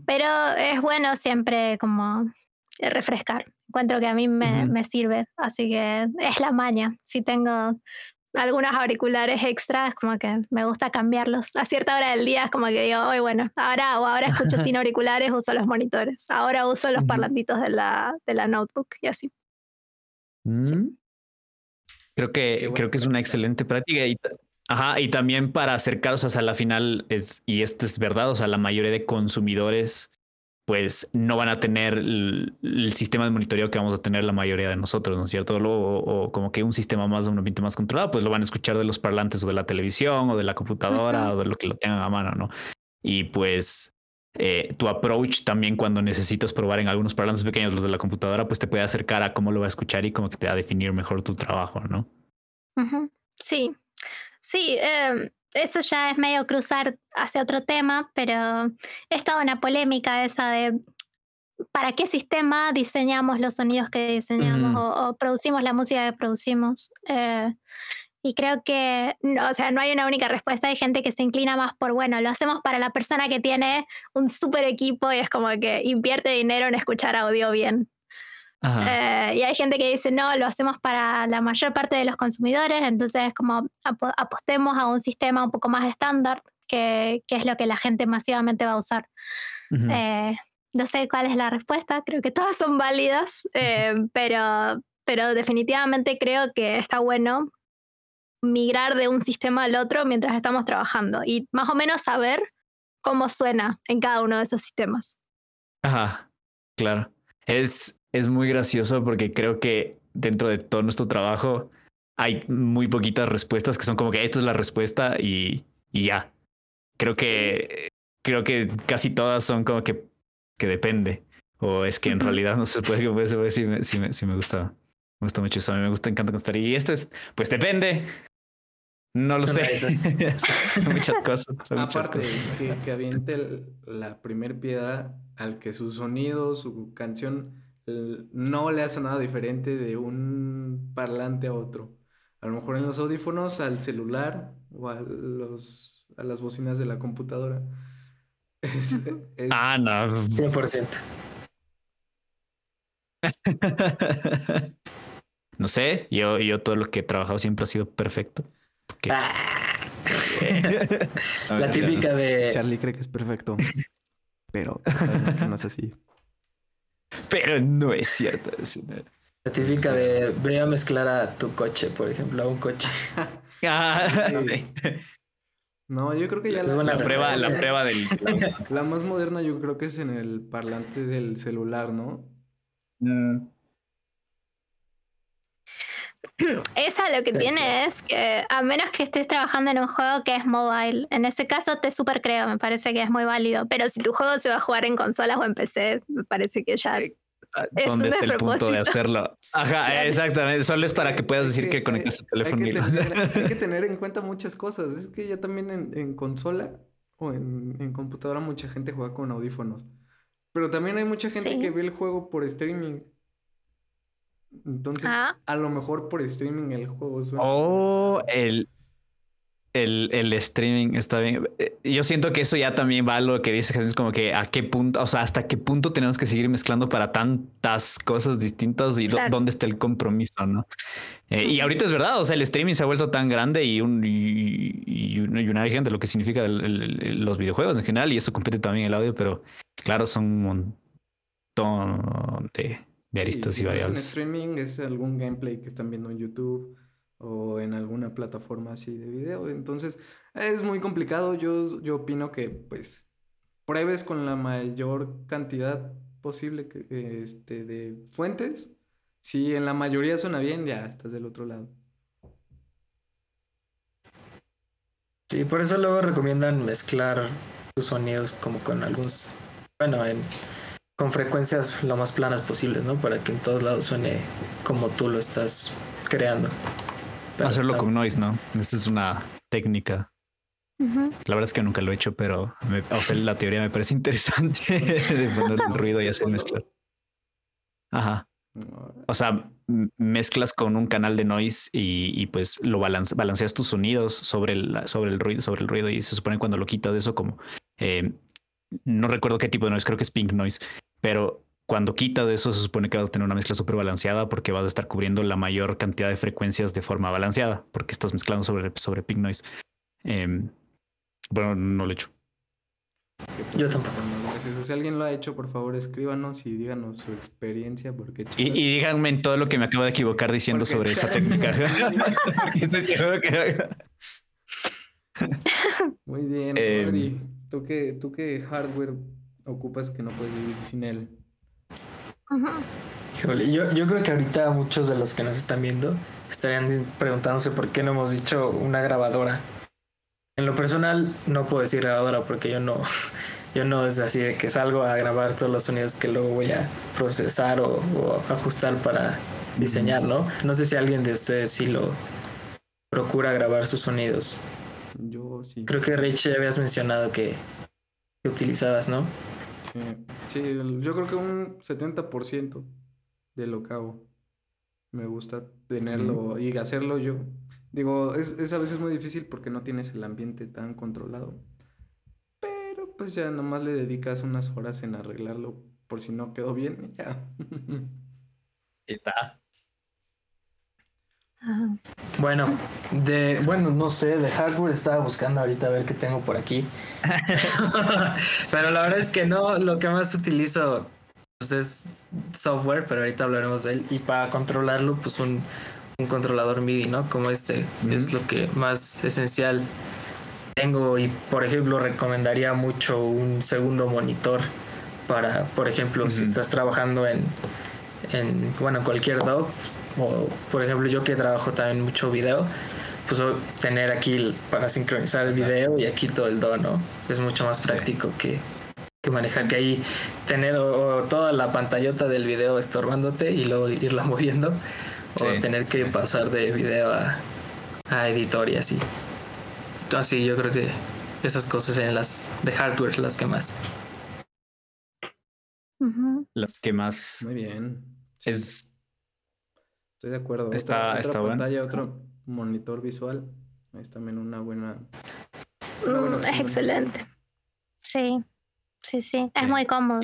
pero es bueno siempre como refrescar. Encuentro que a mí me, me, sirve, así que es la maña. Si tengo algunos auriculares extras, como que me gusta cambiarlos. A cierta hora del día es como que digo, hoy bueno, ahora o ahora escucho <laughs> sin auriculares, uso los monitores. Ahora uso los parlantitos de la, de la notebook y así. Mm. Creo que, creo que es una excelente práctica. Y, ajá, y también para acercarse a la final, es, y esto es verdad, o sea, la mayoría de consumidores pues no van a tener el, sistema de monitoreo que vamos a tener la mayoría de nosotros, ¿no es cierto? O, como que un sistema más de un ambiente más controlado, pues lo van a escuchar de los parlantes o de la televisión o de la computadora o de lo que lo tengan a mano, ¿no? Y pues eh, tu approach también cuando necesitas probar en algunos parlantes pequeños, los de la computadora, pues te puede acercar a cómo lo va a escuchar y como que te va a definir mejor tu trabajo, ¿no? Sí, sí, em, eso ya es medio cruzar hacia otro tema, pero es toda una polémica esa de para qué sistema diseñamos los sonidos que diseñamos o, producimos la música que producimos. Eh, y creo que, no, o sea, no hay una única respuesta. Hay gente que se inclina más por, bueno, lo hacemos para la persona que tiene un super equipo y es como que invierte dinero en escuchar audio bien. Eh, y hay gente que dice, no, lo hacemos para la mayor parte de los consumidores, entonces como apostemos a un sistema un poco más estándar, que, que, es lo que la gente masivamente va a usar. Eh, no sé cuál es la respuesta, creo que todas son válidas, eh, pero, pero definitivamente creo que está bueno migrar de un sistema al otro mientras estamos trabajando y más o menos saber cómo suena en cada uno de esos sistemas. Ajá, claro. Es, es muy gracioso porque creo que dentro de todo nuestro trabajo hay muy poquitas respuestas que son como que esta es la respuesta y, y ya. Creo que creo que casi todas son como que, que depende. O es que en realidad no se puede que puede ser si me, si me, si me gusta. Me gusta mucho eso. A mí me gusta, encanta contestar. Y este es, pues depende. No lo sé. <laughs> son muchas cosas. Son Aparte, muchas cosas. Que, que aviente la primer piedra al que su sonido, su canción no le hace nada diferente de un parlante a otro. A lo mejor en los audífonos, al celular o a, los, a las bocinas de la computadora. <laughs> Ah, no. 100%. <laughs> no sé, yo, yo todo lo que he trabajado siempre ha sido perfecto. Ah. <laughs> la típica de. Charlie cree que es perfecto. Pero no es así. Pero no es cierto. La típica de voy a mezclar a tu coche, por ejemplo, a un coche. <laughs> Ah, <laughs> no, yo creo que ya la, prueba, la prueba del. La, más moderna, yo creo que es en el parlante del celular, ¿no? Mm. Esa lo que tiene es que, a menos que estés trabajando en un juego que es mobile, en ese caso te super creo, me parece que es muy válido. Pero si tu juego se va a jugar en consolas o en PC, me parece que ya. Ah, ¿Dónde está el punto de hacerlo? Ajá, exactamente. Solo es para que puedas decir que, conectas el teléfono. Hay que, tener, <laughs> hay que, tener, en cuenta muchas cosas. Es que ya también en, consola o en, computadora mucha gente juega con audífonos. Pero también hay mucha gente que ve el juego por streaming. Entonces, ah. a lo mejor por streaming el juego suena. Oh, el, el, el, streaming está bien. Eh, yo siento que eso ya también va a lo que dice Jesús, como que a qué punto, o sea, hasta qué punto tenemos que seguir mezclando para tantas cosas distintas y dónde está el compromiso, ¿no? Eh, y ahorita es verdad, o sea, el streaming se ha vuelto tan grande y, un, y, una gente de lo que significa los videojuegos en general, y eso compete también el audio, pero claro, son un montón de de aristas y variables. En streaming es algún gameplay que están viendo en YouTube o en alguna plataforma así de video. Entonces es muy complicado. Yo, yo opino que pues pruebes con la mayor cantidad posible que, este, de fuentes. Si en la mayoría suena bien, ya estás del otro lado. Sí, por eso luego recomiendan mezclar tus sonidos como con algunos, bueno, en con frecuencias lo más planas posibles, ¿no? Para que en todos lados suene como tú lo estás creando. Hacerlo con noise, ¿no? Esa es una técnica. La verdad es que nunca lo he hecho, pero o sea, la teoría me parece interesante <laughs> de poner el ruido y hacer mezclar. Ajá. O sea, mezclas con un canal de noise y, pues lo balanceas tus sonidos sobre el, sobre el ruido, sobre el ruido y se supone cuando lo quitas de eso como eh, no recuerdo qué tipo de noise, creo que es pink noise, pero cuando quita de eso se supone que vas a tener una mezcla súper balanceada porque vas a estar cubriendo la mayor cantidad de frecuencias de forma balanceada porque estás mezclando sobre, sobre pink noise. Em, bueno, no lo he hecho. Yo tampoco. Si alguien lo ha hecho, por favor, escríbanos y díganos su experiencia. Porque, y, díganme en todo lo que me acabo de equivocar diciendo sobre esa técnica. <laughs> Muy bien, eh, ¿Tú qué, ¿Tú qué hardware ocupas que no puedes vivir sin él. Híjole, yo, yo creo que ahorita muchos de los que nos están viendo estarían preguntándose por qué no hemos dicho una grabadora. En lo personal no puedo decir grabadora porque yo no, <laughs> yo no es así de que salgo a grabar todos los sonidos que luego voy a procesar o, o ajustar para diseñar, ¿no? No sé si alguien de ustedes sí lo procura grabar sus sonidos. Yo sí. Creo que Rich ya habías mencionado que, que utilizabas, ¿no? Sí, sí, yo creo que un 70% de lo que hago. Me gusta tenerlo y hacerlo yo. Digo, es, es a veces muy difícil porque no tienes el ambiente tan controlado. Pero pues ya nomás le dedicas unas horas en arreglarlo por si no quedó bien. y Ya. <laughs> Está. Ajá. Bueno, de, bueno, no sé, de hardware estaba buscando ahorita a ver qué tengo por aquí. <laughs> pero la verdad es que no, lo que más utilizo pues, es software, pero ahorita hablaremos de él. Y para controlarlo, pues un, un controlador MIDI, ¿no? Como este, es lo que más esencial tengo. Y por ejemplo, recomendaría mucho un segundo monitor para, por ejemplo, si estás trabajando en, en bueno, cualquier DAW, o por ejemplo yo que trabajo también mucho video, pues tener aquí para sincronizar el video y aquí todo el DAW, ¿no? Es mucho más Sí. práctico que, que manejar que ahí tener o, o toda la pantallota del video estorbándote y luego irla <laughs> moviendo Sí, o tener que pasar de video a, a editor y así. Entonces sí, yo creo que esas cosas en las de hardware las que más. Las que más Muy bien. Sí, es. Estoy de acuerdo. Otra- está- otra, está bueno. pantalla, otro monitor visual. Es también una buena. una buena Mm, es excelente. Sí, sí, sí. Es Sí. muy cómodo.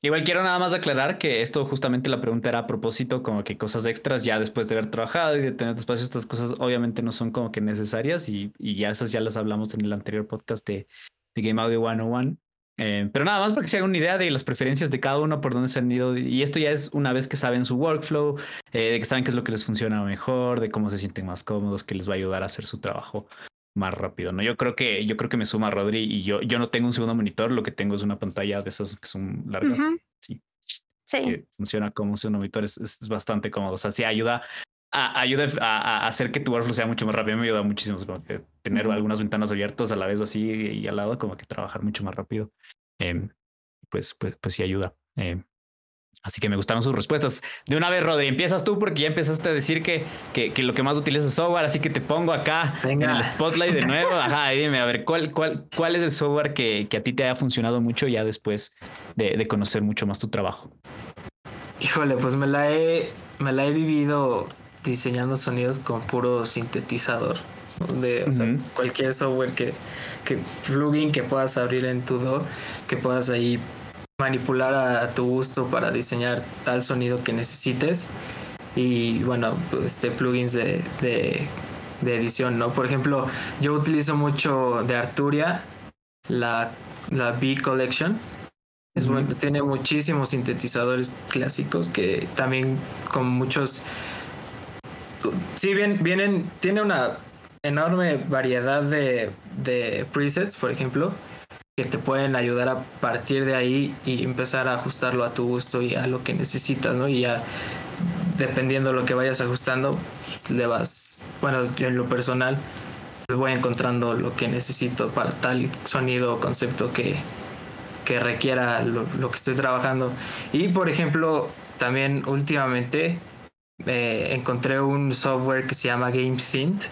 Igual quiero nada más aclarar que esto justamente la pregunta era a propósito como que cosas extras ya después de haber trabajado y de tener espacio, estas cosas obviamente no son como que necesarias y, y ya esas ya las hablamos en el anterior podcast de, de Game Audio 101. Eh, pero nada más para que se hagan una idea de las preferencias de cada uno, por dónde se han ido. Y esto ya es una vez que saben su workflow, eh, de que saben qué es lo que les funciona mejor, de cómo se sienten más cómodos, que les va a ayudar a hacer su trabajo más rápido, ¿no? Yo creo que, yo creo que me suma Rodri y yo, yo no tengo un segundo monitor, lo que tengo es una pantalla de esas que son largas, sí, Sí. que funciona como un segundo monitor, es, es bastante cómodo. O sea, sí ayuda a, ayuda a, a hacer que tu workflow sea mucho más rápido. Me ayuda muchísimo, como que tener algunas ventanas abiertas a la vez así y al lado, como que trabajar mucho más rápido. Em, pues, pues, pues sí ayuda. Em, Así que me gustaron sus respuestas. De una vez, Rodri, empiezas tú porque ya empezaste a decir que, que, que lo que más utilizas es software, así que te pongo acá Venga. en el spotlight de nuevo. <laughs> Ajá, y dime, a ver, ¿cuál, cuál, cuál es el software que, que a ti te haya funcionado mucho ya después de, de conocer mucho más tu trabajo? Híjole, pues me la he, me la he vivido diseñando sonidos con puro sintetizador. De, o sea, Ujú. cualquier software que, que plugin que puedas abrir en tu DAW, que puedas ahí manipular a, a tu gusto para diseñar tal sonido que necesites. Y bueno, este plugins de, de, de edición, ¿no? Por ejemplo, yo utilizo mucho de Arturia la, la B Collection. Es tiene muchísimos sintetizadores clásicos que también con muchos. Sí, bien, vienen. Tiene una enorme variedad de, presets, por ejemplo, que te pueden ayudar a partir de ahí y empezar a ajustarlo a tu gusto y a lo que necesitas, ¿no? Y ya dependiendo de lo que vayas ajustando, le vas. Bueno, yo en lo personal, pues voy encontrando lo que necesito para tal sonido o concepto que, que requiera lo, lo que estoy trabajando. Y por ejemplo, también últimamente eh, encontré un software que se llama GameSynth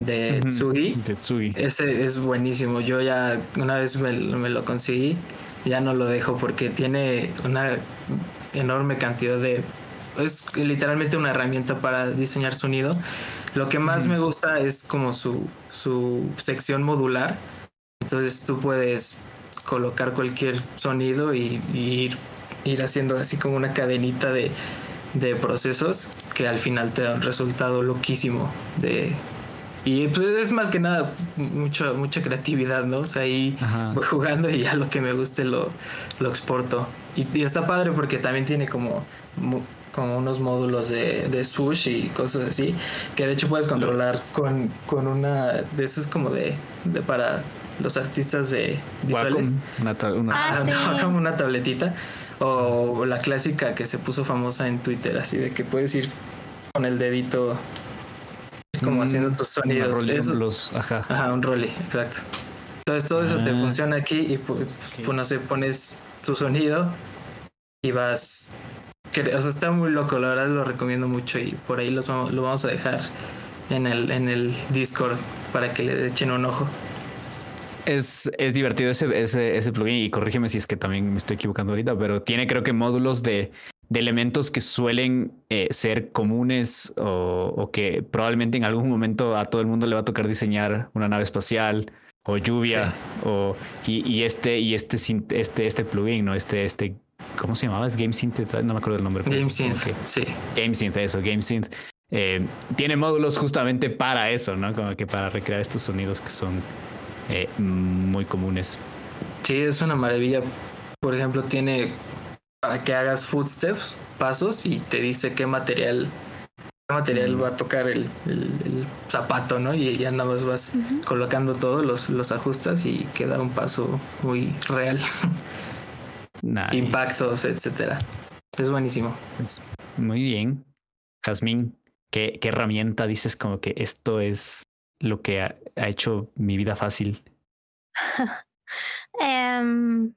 de. Tsugi. Tetsugi. Ese es buenísimo. Yo ya una vez me, me lo conseguí, ya no lo dejo porque tiene una enorme cantidad de... Es literalmente una herramienta para diseñar sonido. Lo que más me gusta es como su, su sección modular. Entonces tú puedes colocar cualquier sonido y, y ir, ir haciendo así como una cadenita de, de procesos que al final te da un resultado loquísimo de, y pues es más que nada mucho, mucha creatividad, ¿no? O sea, ahí Ajá. voy jugando y ya lo que me guste lo, lo exporto. Y, y está padre porque también tiene como, como unos módulos de, de sush y cosas así, que de hecho puedes controlar con, con una de esas como de, de para los artistas de visuales. Una, una- Ah, Ah, no, <laughs> como una tabletita. O la clásica que se puso famosa en Twitter, así de que puedes ir con el dedito como Mm, haciendo tus sonidos. role- Eso- los, ajá. Ajá, un role, exacto. Entonces todo eso te Ah. funciona aquí y pues, pues, no sé, pones tu sonido y vas... que- O sea, está muy loco, la verdad lo recomiendo mucho y por ahí los vamos, lo vamos a dejar en el, en el Discord para que le echen un ojo. Es, es divertido ese, ese, ese plugin y corrígeme si es que también me estoy equivocando ahorita, pero tiene creo que módulos de, de elementos que suelen eh, ser comunes o, o que probablemente en algún momento a todo el mundo le va a tocar diseñar una nave espacial o lluvia o y, y este y este este este plugin no este este cómo se llamaba es Game Synth no me acuerdo el nombre Game Synth, sí. GameSynth, eso, GameSynth. Eh, tiene módulos justamente para eso, ¿no? Como que para recrear estos sonidos que son eh, muy comunes. Sí, es una maravilla. Por ejemplo, tiene para que hagas footsteps, pasos y te dice qué material qué material Mm. va a tocar el, el- el zapato, ¿no? Y ya nada más vas colocando todo, los, los ajustas y queda un paso muy real. <laughs> Nice. Impactos, etcétera. Es buenísimo. Muy bien. Jazmín, ¿qué, ¿qué herramienta dices como que esto es lo que ha, ha hecho mi vida fácil? <laughs> Em,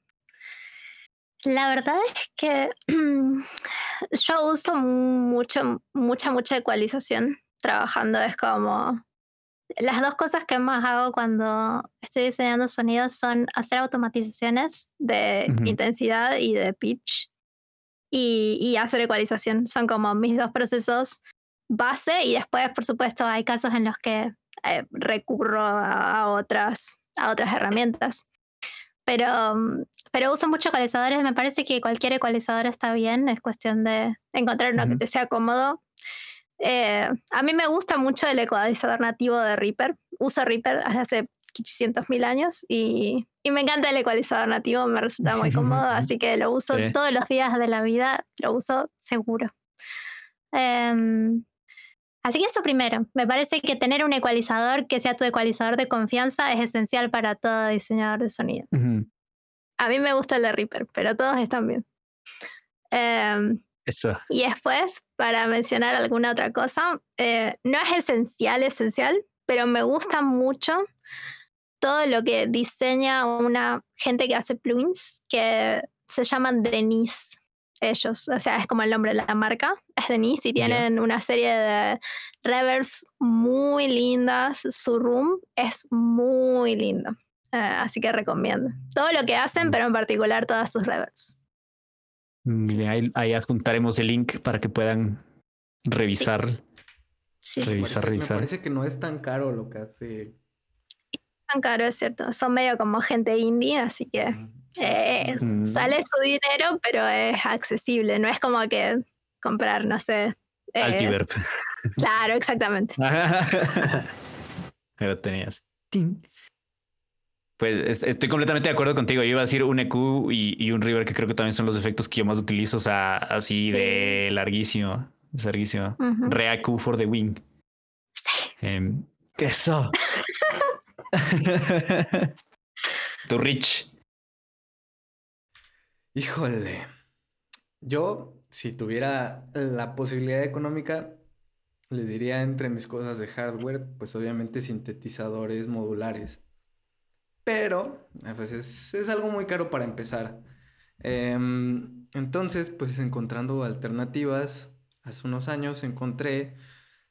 la verdad es que <clears throat> yo uso mucho, mucha, mucha ecualización trabajando. Es como las dos cosas que más hago cuando estoy diseñando sonidos son hacer automatizaciones de Ujú. intensidad y de pitch y, y hacer ecualización. Son como mis dos procesos base y después, por supuesto, hay casos en los que eh, recurro a, a otras, a otras herramientas. Pero, mm, pero uso mucho ecualizadores. Me parece que cualquier ecualizador está bien. Es cuestión de encontrar uno que te sea cómodo. Eh, a mí me gusta mucho el ecualizador nativo de Reaper. Uso Reaper desde hace 500 mil años y, y me encanta el ecualizador nativo. Me resulta muy <laughs> cómodo, así que lo uso Sí. todos los días de la vida. Lo uso seguro. Em, Así que eso primero, me parece que tener un ecualizador que sea tu ecualizador de confianza es esencial para todo diseñador de sonido. A mí me gusta el de Reaper, pero todos están bien. Em, Eso. y después, para mencionar alguna otra cosa, eh, no es esencial, esencial, pero me gusta mucho todo lo que diseña una gente que hace plugins que se llaman Denise. Ellos, o sea, es como el nombre de la marca, es Denise y tienen una serie de reverbs muy lindas. Su room es muy lindo, eh, así que recomiendo. Todo lo que hacen, Mm. pero en particular todas sus reverbs. Bien, ahí, ahí adjuntaremos el link para que puedan revisar. Sí, sí. Revisar, Me parece- revisar. Me parece que no es tan caro lo que hace. tan caro, es cierto. Son medio como gente indie, así que Sí, eh, Mm. sale su dinero, pero es accesible. No es como que comprar, no sé. eh, Altiverb. claro, exactamente. <laughs> Pero tenías. Ting. Pues es- estoy completamente de acuerdo contigo. Yo iba a decir un EQ y, y un River, que creo que también son los efectos que yo más utilizo. O sea, así Sí. de larguísimo. Es larguísimo. Re EQ for the wing. Sí. Eso. <laughs> <laughs> tu Rich. Híjole. Yo, si tuviera la posibilidad económica, les diría entre mis cosas de hardware, pues obviamente sintetizadores modulares. Pero, es, es algo muy caro para empezar. Em, entonces, pues encontrando alternativas, hace unos años encontré,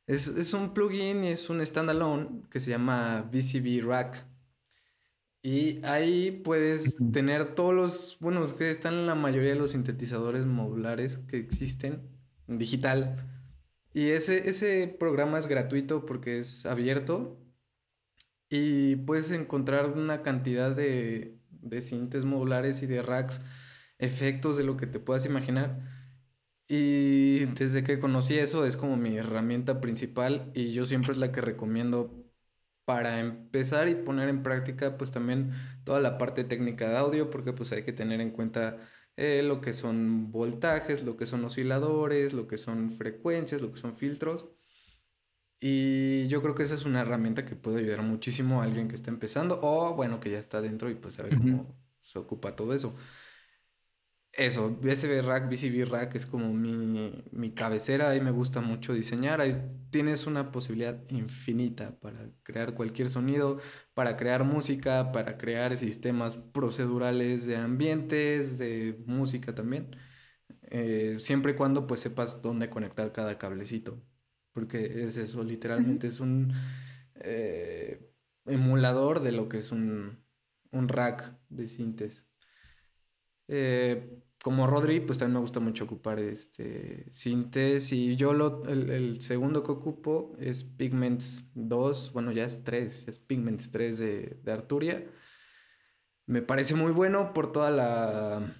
es, es un plugin y es un standalone que se llama VCB Rack. Y ahí puedes tener todos los, bueno, es que están en la mayoría de los sintetizadores modulares que existen en digital. Y ese, ese programa es gratuito porque es abierto y puedes encontrar una cantidad de, de sintes modulares y de racks, efectos de lo que te puedas imaginar. Y desde que conocí eso es como mi herramienta principal y yo siempre es la que recomiendo para empezar y poner en práctica pues también toda la parte técnica de audio porque pues hay que tener en cuenta eh, lo que son voltajes, lo que son osciladores, lo que son frecuencias, lo que son filtros. Y yo creo que esa es una herramienta que puede ayudar muchísimo a alguien que está empezando o, bueno, que ya está dentro y pues sabe cómo se ocupa todo eso. Eso, BSB Rack, BCB Rack es como mi, mi cabecera y me gusta mucho diseñar. Ahí tienes una posibilidad infinita para crear cualquier sonido, para crear música, para crear sistemas procedurales de ambientes, de música también. Eh, siempre y cuando pues sepas dónde conectar cada cablecito porque es eso, literalmente es un eh, emulador de lo que es un, rack de sintes. Eh, como Rodri, pues también me gusta mucho ocupar este sintes y yo lo, el, segundo que ocupo es Pigments 2, bueno ya es 3, es Pigments 3 de, de Arturia. Me parece muy bueno por toda la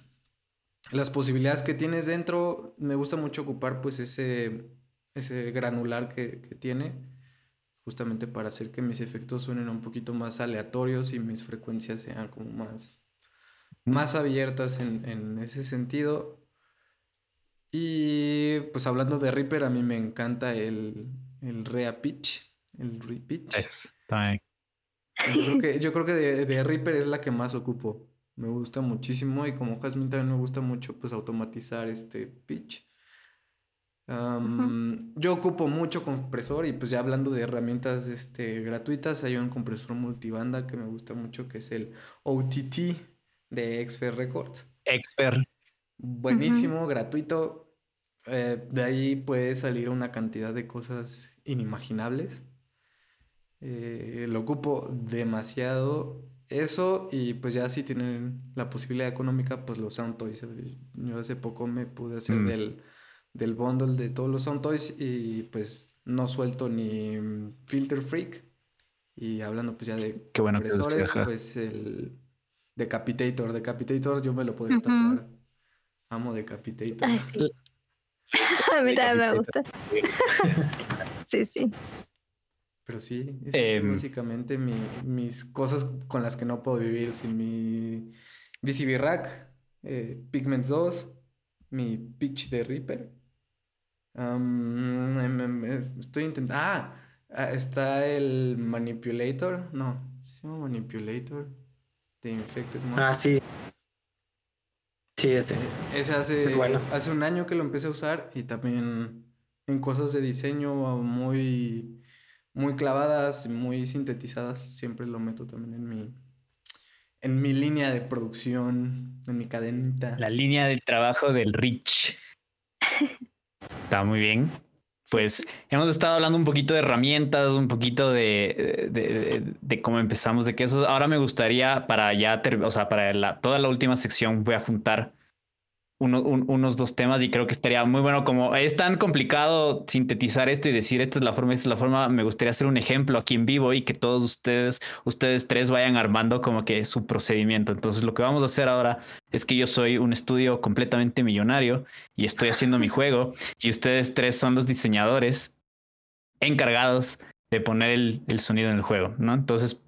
las posibilidades que tienes dentro. Me gusta mucho ocupar pues ese ese granular que, tiene, justamente para hacer que mis efectos suenen un poquito más aleatorios y mis frecuencias sean como más, más abiertas en, ese sentido. Y pues hablando de Reaper, a mí me encanta el, el Rea Pitch, el Re-Pitch. Yo creo que, <laughs> yo creo que de, de, Reaper es la que más ocupo. Me gusta muchísimo y como Jasmine también me gusta mucho pues automatizar este pitch. Yo ocupo mucho compresor y pues ya hablando de herramientas este, gratuitas, hay un compresor multibanda que me gusta mucho que es el OTT de Xfer Records. Xfer. Buenísimo, gratuito. Eh, de ahí puede salir una cantidad de cosas inimaginables. Eh, lo ocupo demasiado. Eso y pues ya si tienen la posibilidad económica, pues los Sound Toys. Yo hace poco me pude hacer mm. del del bundle de todos los Sound Toys y pues no suelto ni Filter Freak. Y hablando pues ya de Qué bueno compresores, pues el Decapitator. Decapitator yo me lo podría tatuar. Amo Decapitator. Ay, sí. <laughs> A mí también me gusta. sí, sí. Pero sí, es em, básicamente mis cosas con las que no puedo vivir sin mi VCB Rack, eh, Pigments 2, mi pitch de Reaper estoy intentando. Ah, ah, está el Manipulator. No, se llama Manipulator. De Infected Ah, sí. Sí, ese. Ese hace, hace un año que lo empecé a usar y también en cosas de diseño muy, muy clavadas, muy sintetizadas. Siempre lo meto también en mi, en mi línea de producción, en mi cadenita. La línea del trabajo del Rich. <laughs> Está muy bien. Pues hemos estado hablando un poquito de herramientas, un poquito de, de, cómo empezamos, de que eso. Ahora me gustaría para ya, o sea, para la, toda la última sección voy a juntar unos dos temas y creo que estaría muy bueno. Como es tan complicado sintetizar esto y decir esta es la forma, esta es la forma, me gustaría hacer un ejemplo aquí en vivo y que todos ustedes, ustedes tres vayan armando como que su procedimiento. Entonces lo que vamos a hacer ahora es que yo soy un estudio completamente millonario y estoy haciendo mi juego y ustedes tres son los diseñadores encargados de poner el, el sonido en el juego, ¿no? Entonces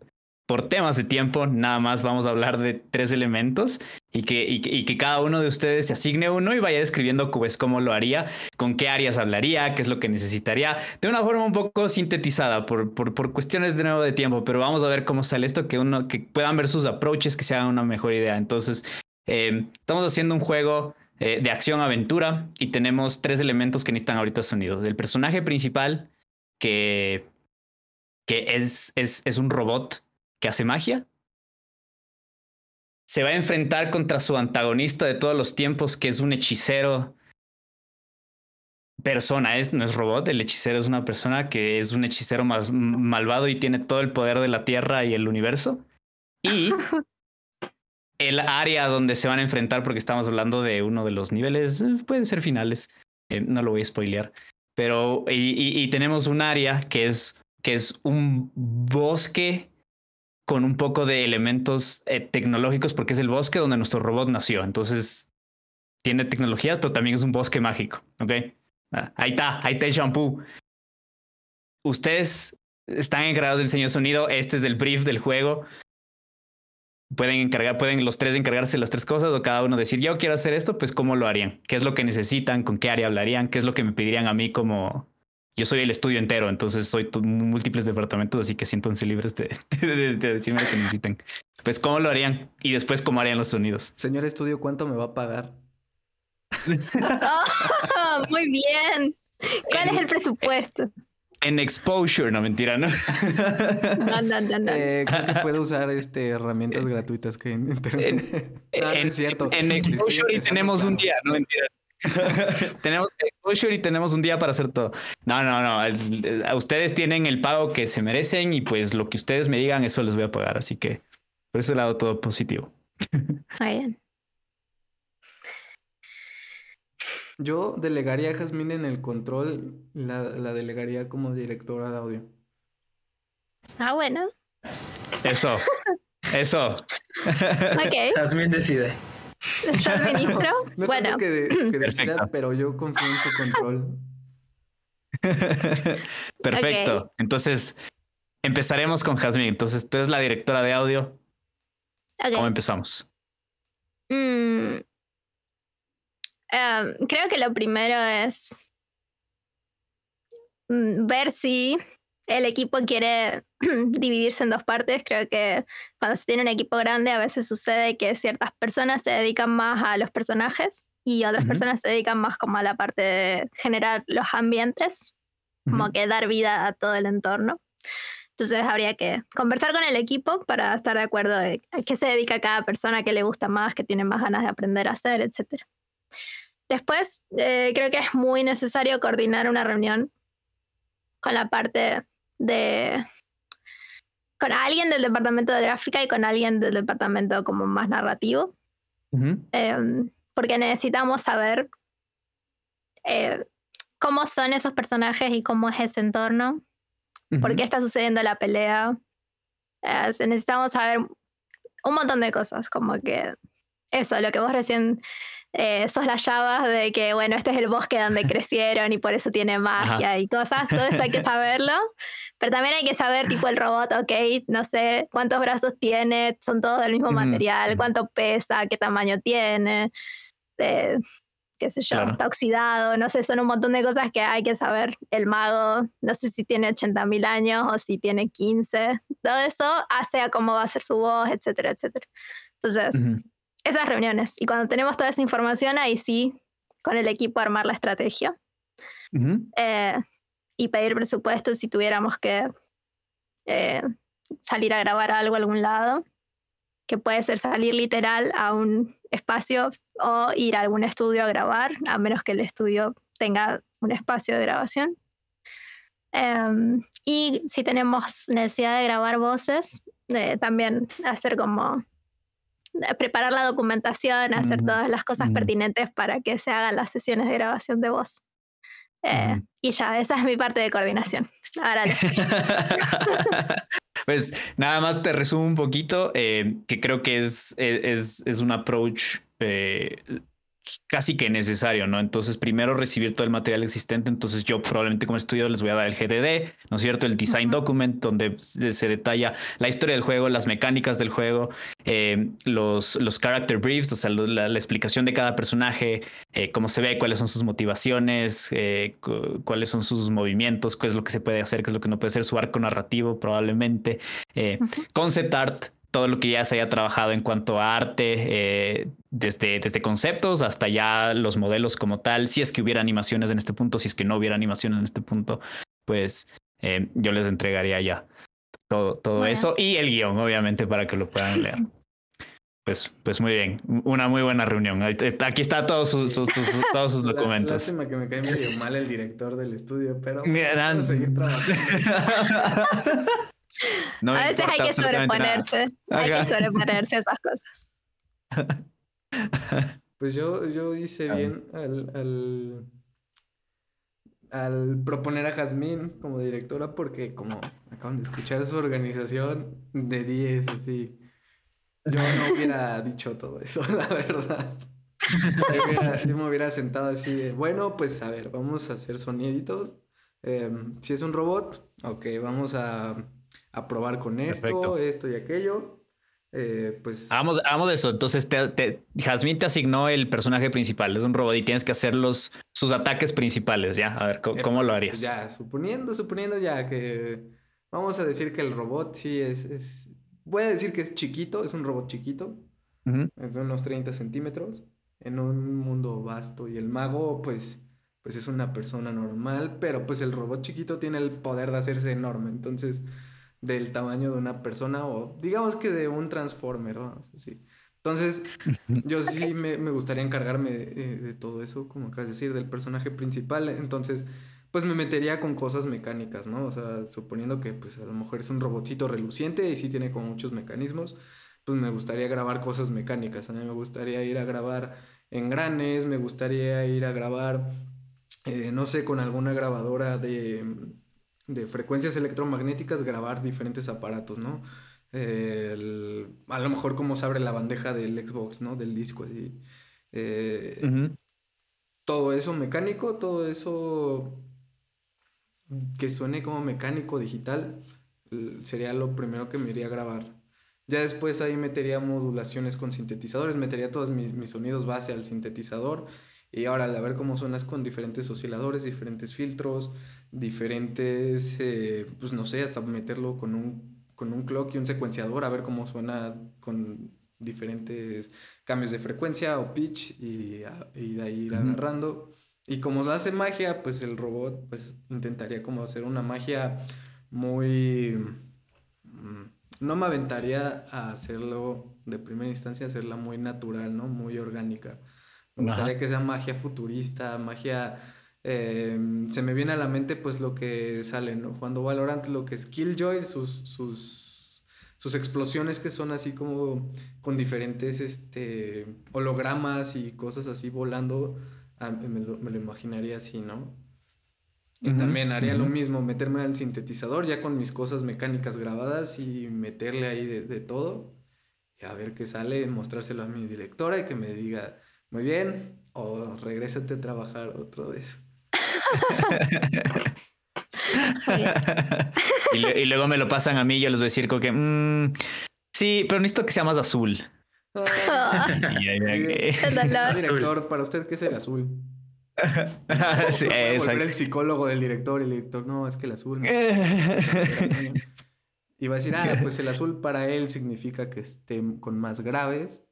por temas de tiempo, nada más vamos a hablar de tres elementos y que, y, que cada uno de ustedes se asigne uno y vaya describiendo pues, cómo lo haría, con qué áreas hablaría, qué es lo que necesitaría, de una forma un poco sintetizada por, por, cuestiones de nuevo de tiempo, pero vamos a ver cómo sale esto, que, uno, que puedan ver sus approaches, que se hagan una mejor idea. Entonces, eh, estamos haciendo un juego eh, de acción-aventura y tenemos tres elementos que necesitan ahorita sonidos. El personaje principal, que, que es, es, es un robot que hace magia. Se va a enfrentar contra su antagonista de todos los tiempos, que es un hechicero persona, es, no es robot, el hechicero es una persona que es un hechicero más malvado y tiene todo el poder de la Tierra y el universo. Y <laughs> el área donde se van a enfrentar, porque estamos hablando de uno de los niveles, pueden ser finales, eh, no lo voy a spoilear, pero y, y, tenemos un área que es, que es un bosque con un poco de elementos eh, tecnológicos porque es el bosque donde nuestro robot nació. Entonces, tiene tecnología, pero también es un bosque mágico. ¿Ok? Ah, ahí está, ahí está el shampoo. Ustedes están encargados del diseño de sonido. Este es el brief del juego. Pueden encargar, pueden los tres encargarse las tres cosas o cada uno decir, yo quiero hacer esto, pues cómo lo harían, qué es lo que necesitan, con qué área hablarían, qué es lo que me pedirían a mí como, yo soy el estudio entero, entonces soy múltiples departamentos, así que siéntanse libres de, <laughs> decirme lo que necesiten. Pues, ¿cómo lo harían? Y después, ¿cómo harían los sonidos? Señor estudio, ¿cuánto me va a pagar? <laughs> Oh, muy bien. ¿Cuál es el presupuesto? En exposure, no mentira, ¿no? <laughs> No, no, no, no. Eh, creo que puede usar este, herramientas gratuitas que hay en internet. Ah, en, es cierto. En, exposure y tenemos un día, no mentira. <laughs> tenemos exposure y tenemos un día para hacer todo. No, no, no. Ustedes tienen el pago que se merecen y pues lo que ustedes me digan, eso les voy a pagar. Así que por ese lado todo positivo. <laughs> Bien. Yo delegaría a Jazmín en el control, la, la delegaría como directora de audio. Ah, bueno. Eso. Eso. <laughs> Ok. Jazmín decide. <laughs> ¿Estás ministro? No bueno. que, que decida, <clears throat> pero yo confío en su control. <laughs> Perfecto. Entonces, empezaremos con Jazmín. Entonces, tú eres la directora de audio. ¿Cómo empezamos? Mm, em, creo que lo primero es mm, ver si el equipo quiere <clears throat> dividirse en dos partes. Creo que cuando se tiene un equipo grande a veces sucede que ciertas personas se dedican más a los personajes y otras personas se dedican más como a la parte de generar los ambientes, como que dar vida a todo el entorno. Entonces habría que conversar con el equipo para estar de acuerdo de a qué se dedica cada persona, qué le gusta más, qué tiene más ganas de aprender a hacer, etc. Después, eh, creo que es muy necesario coordinar una reunión con la parte de con alguien del departamento de gráfica y con alguien del departamento como más narrativo. Em, porque necesitamos saber eh, cómo son esos personajes y cómo es ese entorno, por qué está sucediendo la pelea. Eh, necesitamos saber un montón de cosas, como que eso, lo que vos recién eh, soslayabas de que, bueno, este es el bosque donde <laughs> crecieron y por eso tiene magia y cosas, todo eso hay que <laughs> saberlo. Pero también hay que saber, tipo, el robot, ok, no sé cuántos brazos tiene, son todos del mismo material, cuánto pesa, qué tamaño tiene, eh, qué sé yo, está oxidado, no sé, son un montón de cosas que hay que saber. El mago, no sé si tiene 80.000 años o si tiene 15, todo eso hace a cómo va a ser su voz, etcétera, etcétera. Entonces, esas reuniones. Y cuando tenemos toda esa información, ahí sí, con el equipo armar la estrategia. eh, y pedir presupuesto si tuviéramos que eh, salir a grabar algo a algún lado, que puede ser salir literal a un espacio o ir a algún estudio a grabar, a menos que el estudio tenga un espacio de grabación. Em, y si tenemos necesidad de grabar voces, eh, también hacer como preparar la documentación, hacer todas las cosas pertinentes para que se hagan las sesiones de grabación de voz. Eh, y ya, esa es mi parte de coordinación. Ahora <laughs> Pues nada más te resumo un poquito, eh, que creo que es, es, es un approach eh, casi que necesario, ¿no? Entonces, primero recibir todo el material existente. Entonces, yo probablemente como estudio les voy a dar el GDD, ¿no es cierto? El design document, donde se detalla la historia del juego, las mecánicas del juego, eh, los, los character briefs, o sea, la, explicación de cada personaje, eh, cómo se ve, cuáles son sus motivaciones, eh, cuáles son sus movimientos, qué es lo que se puede hacer, qué es lo que no puede ser, su arco narrativo, probablemente. Concept art, todo lo que ya se haya trabajado en cuanto a arte, eh, desde, desde conceptos hasta ya los modelos como tal. Si es que hubiera animaciones en este punto, si es que no hubiera animaciones en este punto, pues eh, yo les entregaría ya todo, todo eso y el guion, obviamente, para que lo puedan leer. <laughs> Pues, pues muy bien, una muy buena reunión. Aquí está todos sus, todos sus <laughs> documentos. Lástima que me cae medio <laughs> mal el director del estudio, pero vamos a seguir trabajando. A veces hay que sobreponerse. Hay que sobreponerse a esas cosas. <laughs> Pues yo, yo hice bien al, al, al proponer a Jazmín como directora porque como acaban de escuchar su organización de 10, así, yo no hubiera dicho todo eso, <laughs> la verdad. Yo, me hubiera sentado así de, bueno, pues a ver, vamos a hacer soniditos. Em, si es un robot, ok, vamos a a probar con esto, esto y aquello. eh, pues... Hagamos, hagamos eso. Entonces, te, te, Jasmine te asignó el personaje principal. Es un robot y tienes que hacer los, sus ataques principales, ¿ya? A ver, ¿cómo, cómo lo harías? Ya, suponiendo, suponiendo ya que... Vamos a decir que el robot sí es, es... Voy a decir que es chiquito, es un robot chiquito. Es de unos 30 centímetros. En un mundo vasto. Y el mago, pues... Pues es una persona normal, pero pues el robot chiquito tiene el poder de hacerse enorme. Entonces, del tamaño de una persona o digamos que de un transformer, decir. Entonces, <laughs> yo sí me, me gustaría encargarme de, de todo eso, como acabas de decir, del personaje principal. Entonces, pues me metería con cosas mecánicas, ¿no? O sea, suponiendo que pues a lo mejor es un robotcito reluciente y sí tiene como muchos mecanismos, pues me gustaría grabar cosas mecánicas. A mí me gustaría ir a grabar engranes, me gustaría ir a grabar, eh, no sé, con alguna grabadora de, de frecuencias electromagnéticas, grabar diferentes aparatos, ¿no? El- a lo mejor como se abre la bandeja del Xbox, ¿no? Del disco. Eh, todo eso mecánico, todo eso que suene como mecánico digital, sería lo primero que me iría a grabar. Ya después ahí metería modulaciones con sintetizadores, metería todos mis, mis sonidos base al sintetizador y ahora a ver cómo suenas con diferentes osciladores, diferentes filtros, diferentes, eh, pues no sé, hasta meterlo con un, con un clock y un secuenciador, a ver cómo suena con diferentes cambios de frecuencia o pitch y, y de ahí ir Ujú. agarrando. Y como se hace magia, pues el robot pues intentaría como hacer una magia muy... mm, No me aventaría a hacerlo de primera instancia, hacerla muy natural, ¿no? Muy orgánica. Me Ajá. gustaría que sea magia futurista, magia... eh, se me viene a la mente pues lo que sale, ¿no? Jugando Valorant, lo que es Killjoy, sus, sus, sus explosiones que son así como con diferentes este, hologramas y cosas así volando, ah, me lo, me lo imaginaría así, ¿no? Y Ujú, también haría lo mismo, meterme al sintetizador ya con mis cosas mecánicas grabadas y meterle ahí de, de todo y a ver qué sale, mostrárselo a mi directora y que me diga, muy bien, o regrésate a trabajar otra vez. y, le- y luego me lo pasan a mí y yo les voy a decir como que... mm, sí, pero necesito que sea más azul. El. Director, para usted, ¿qué es el azul? <laughs> Sí, volver el psicólogo del director y el director, no, es que el azul. no". <laughs> Y va a decir, ah, pues el azul para él significa que esté con más graves.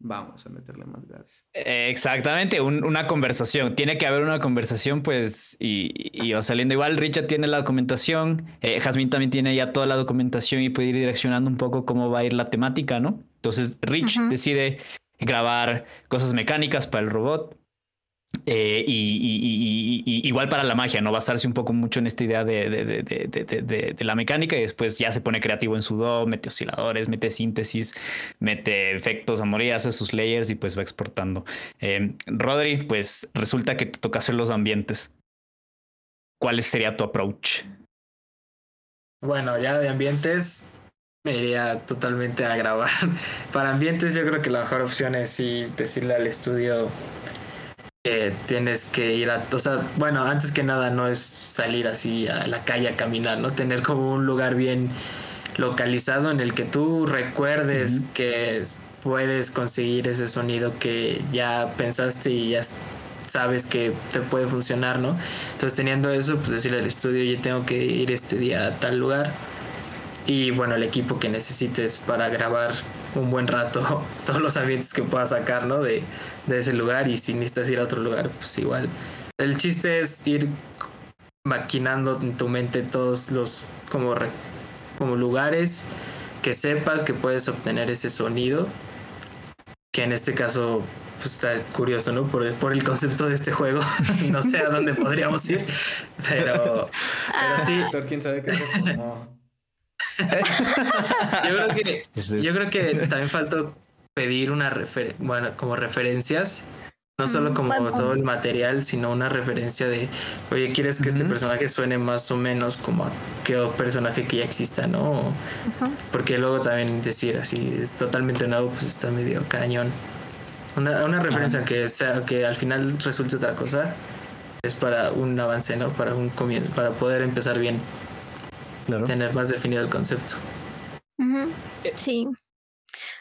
Vamos a meterle más graves. Eh, Exactamente, un- una conversación. Tiene que haber una conversación, pues, y, y va saliendo. Igual Richard tiene la documentación, eh, Jasmine también tiene ya toda la documentación y puede ir direccionando un poco cómo va a ir la temática, ¿no? Entonces, Rich decide grabar cosas mecánicas para el robot. Eh, y, igual para la magia, ¿no? Basarse un poco mucho en esta idea de, de- de- de- la mecánica y después ya se pone creativo en su do, mete osciladores, mete síntesis, mete efectos a hace sus layers y pues va exportando. Eh, Rodri, pues resulta que te toca hacer los ambientes. ¿Cuál sería tu approach? Bueno, ya de ambientes me iría totalmente a grabar. <laughs> Para ambientes yo creo que la mejor opción es sí decirle al estudio que tienes que ir a, o sea, bueno, antes que nada no es salir así a la calle a caminar, ¿no? Tener como un lugar bien localizado en el que tú recuerdes que es- puedes conseguir ese sonido que ya pensaste y ya sabes que te puede funcionar, ¿no? Entonces teniendo eso, pues decirle al estudio, yo tengo que ir este día a tal lugar. Y bueno, el equipo que necesites para grabar un buen rato, <laughs> todos los ambientes que puedas sacar, ¿no? De, de ese lugar. Y si necesitas ir a otro lugar, pues igual. El chiste es ir maquinando en tu mente todos los como, como lugares que sepas que puedes obtener ese sonido. Que en este caso pues está curioso, ¿no? Por, por el concepto de este juego. <laughs> no sé a dónde podríamos ir, pero, pero sí, quién sabe qué. <laughs> yo creo que Ese es- yo creo que también faltó pedir una refer bueno, como referencias, no solo Mm, como todo el material, sino una referencia de, oye, ¿quieres que este personaje suene más o menos como a qué personaje que ya exista, no? Porque luego también decir así, es totalmente nuevo, pues está medio cañón. Una, una referencia que sea, que al final resulte otra cosa, es para un avance, ¿no? Para un comienzo, para poder empezar bien, Claro. tener más definido el concepto. Ujú. Sí.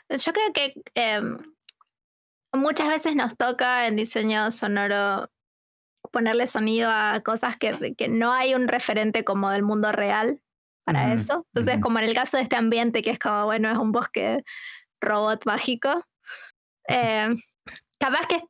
Yo creo que em, muchas veces nos toca en diseño sonoro ponerle sonido a cosas que, que no hay un referente como del mundo real para eso. Entonces, como en el caso de este ambiente que es como, bueno, es un bosque robot mágico. eh, capaz que,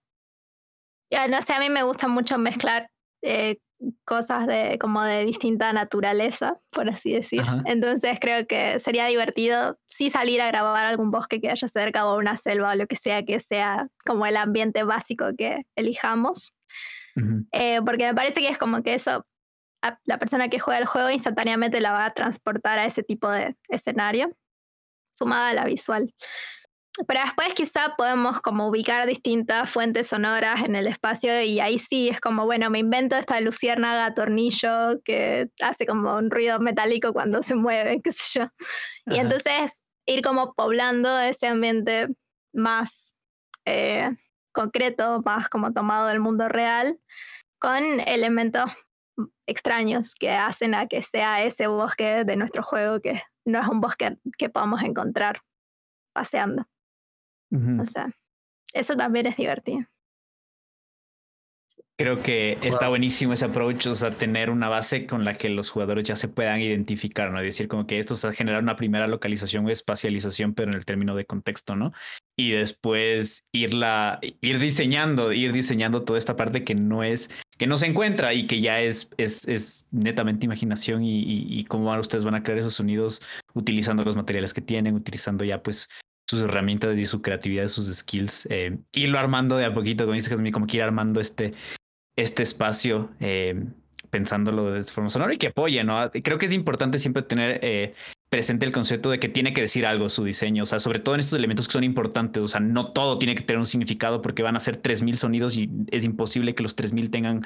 ya, no sé, a mí me gusta mucho mezclar eh, cosas de como de distinta naturaleza, por así decir. Ajá. Entonces creo que sería divertido sí salir a grabar algún bosque que haya cerca o una selva o lo que sea que sea como el ambiente básico que elijamos. Eh, porque me parece que es como que eso, a la persona que juega el juego instantáneamente la va a transportar a ese tipo de escenario, sumada a la visual. Pero después quizá podemos como ubicar distintas fuentes sonoras en el espacio y ahí sí es como, bueno, me invento esta luciérnaga tornillo que hace como un ruido metálico cuando se mueve, qué sé yo. Y Ajá. entonces ir como poblando ese ambiente más eh, concreto, más como tomado del mundo real, con elementos extraños que hacen a que sea ese bosque de nuestro juego que no es un bosque que podamos encontrar paseando. O sea, eso también es divertido. Creo que está buenísimo ese approach, o sea, tener una base con la que los jugadores ya se puedan identificar, ¿no? Es decir, como que esto es a generar una primera localización o espacialización, pero en el término de contexto, ¿no? Y después irla, ir diseñando, ir diseñando toda esta parte que no es, que no se encuentra y que ya es, es, es netamente imaginación y, y, y cómo van- ustedes van a crear esos sonidos utilizando los materiales que tienen, utilizando ya pues sus herramientas y su creatividad, sus skills, eh, irlo armando de a poquito, como dice Jasmine, como que ir armando este, este espacio, eh, pensándolo de forma sonora y que apoye, ¿no? Creo que es importante siempre tener eh, presente el concepto de que tiene que decir algo su diseño, o sea, sobre todo en estos elementos que son importantes, o sea, no todo tiene que tener un significado porque van a ser 3.000 sonidos y es imposible que los 3.000 tengan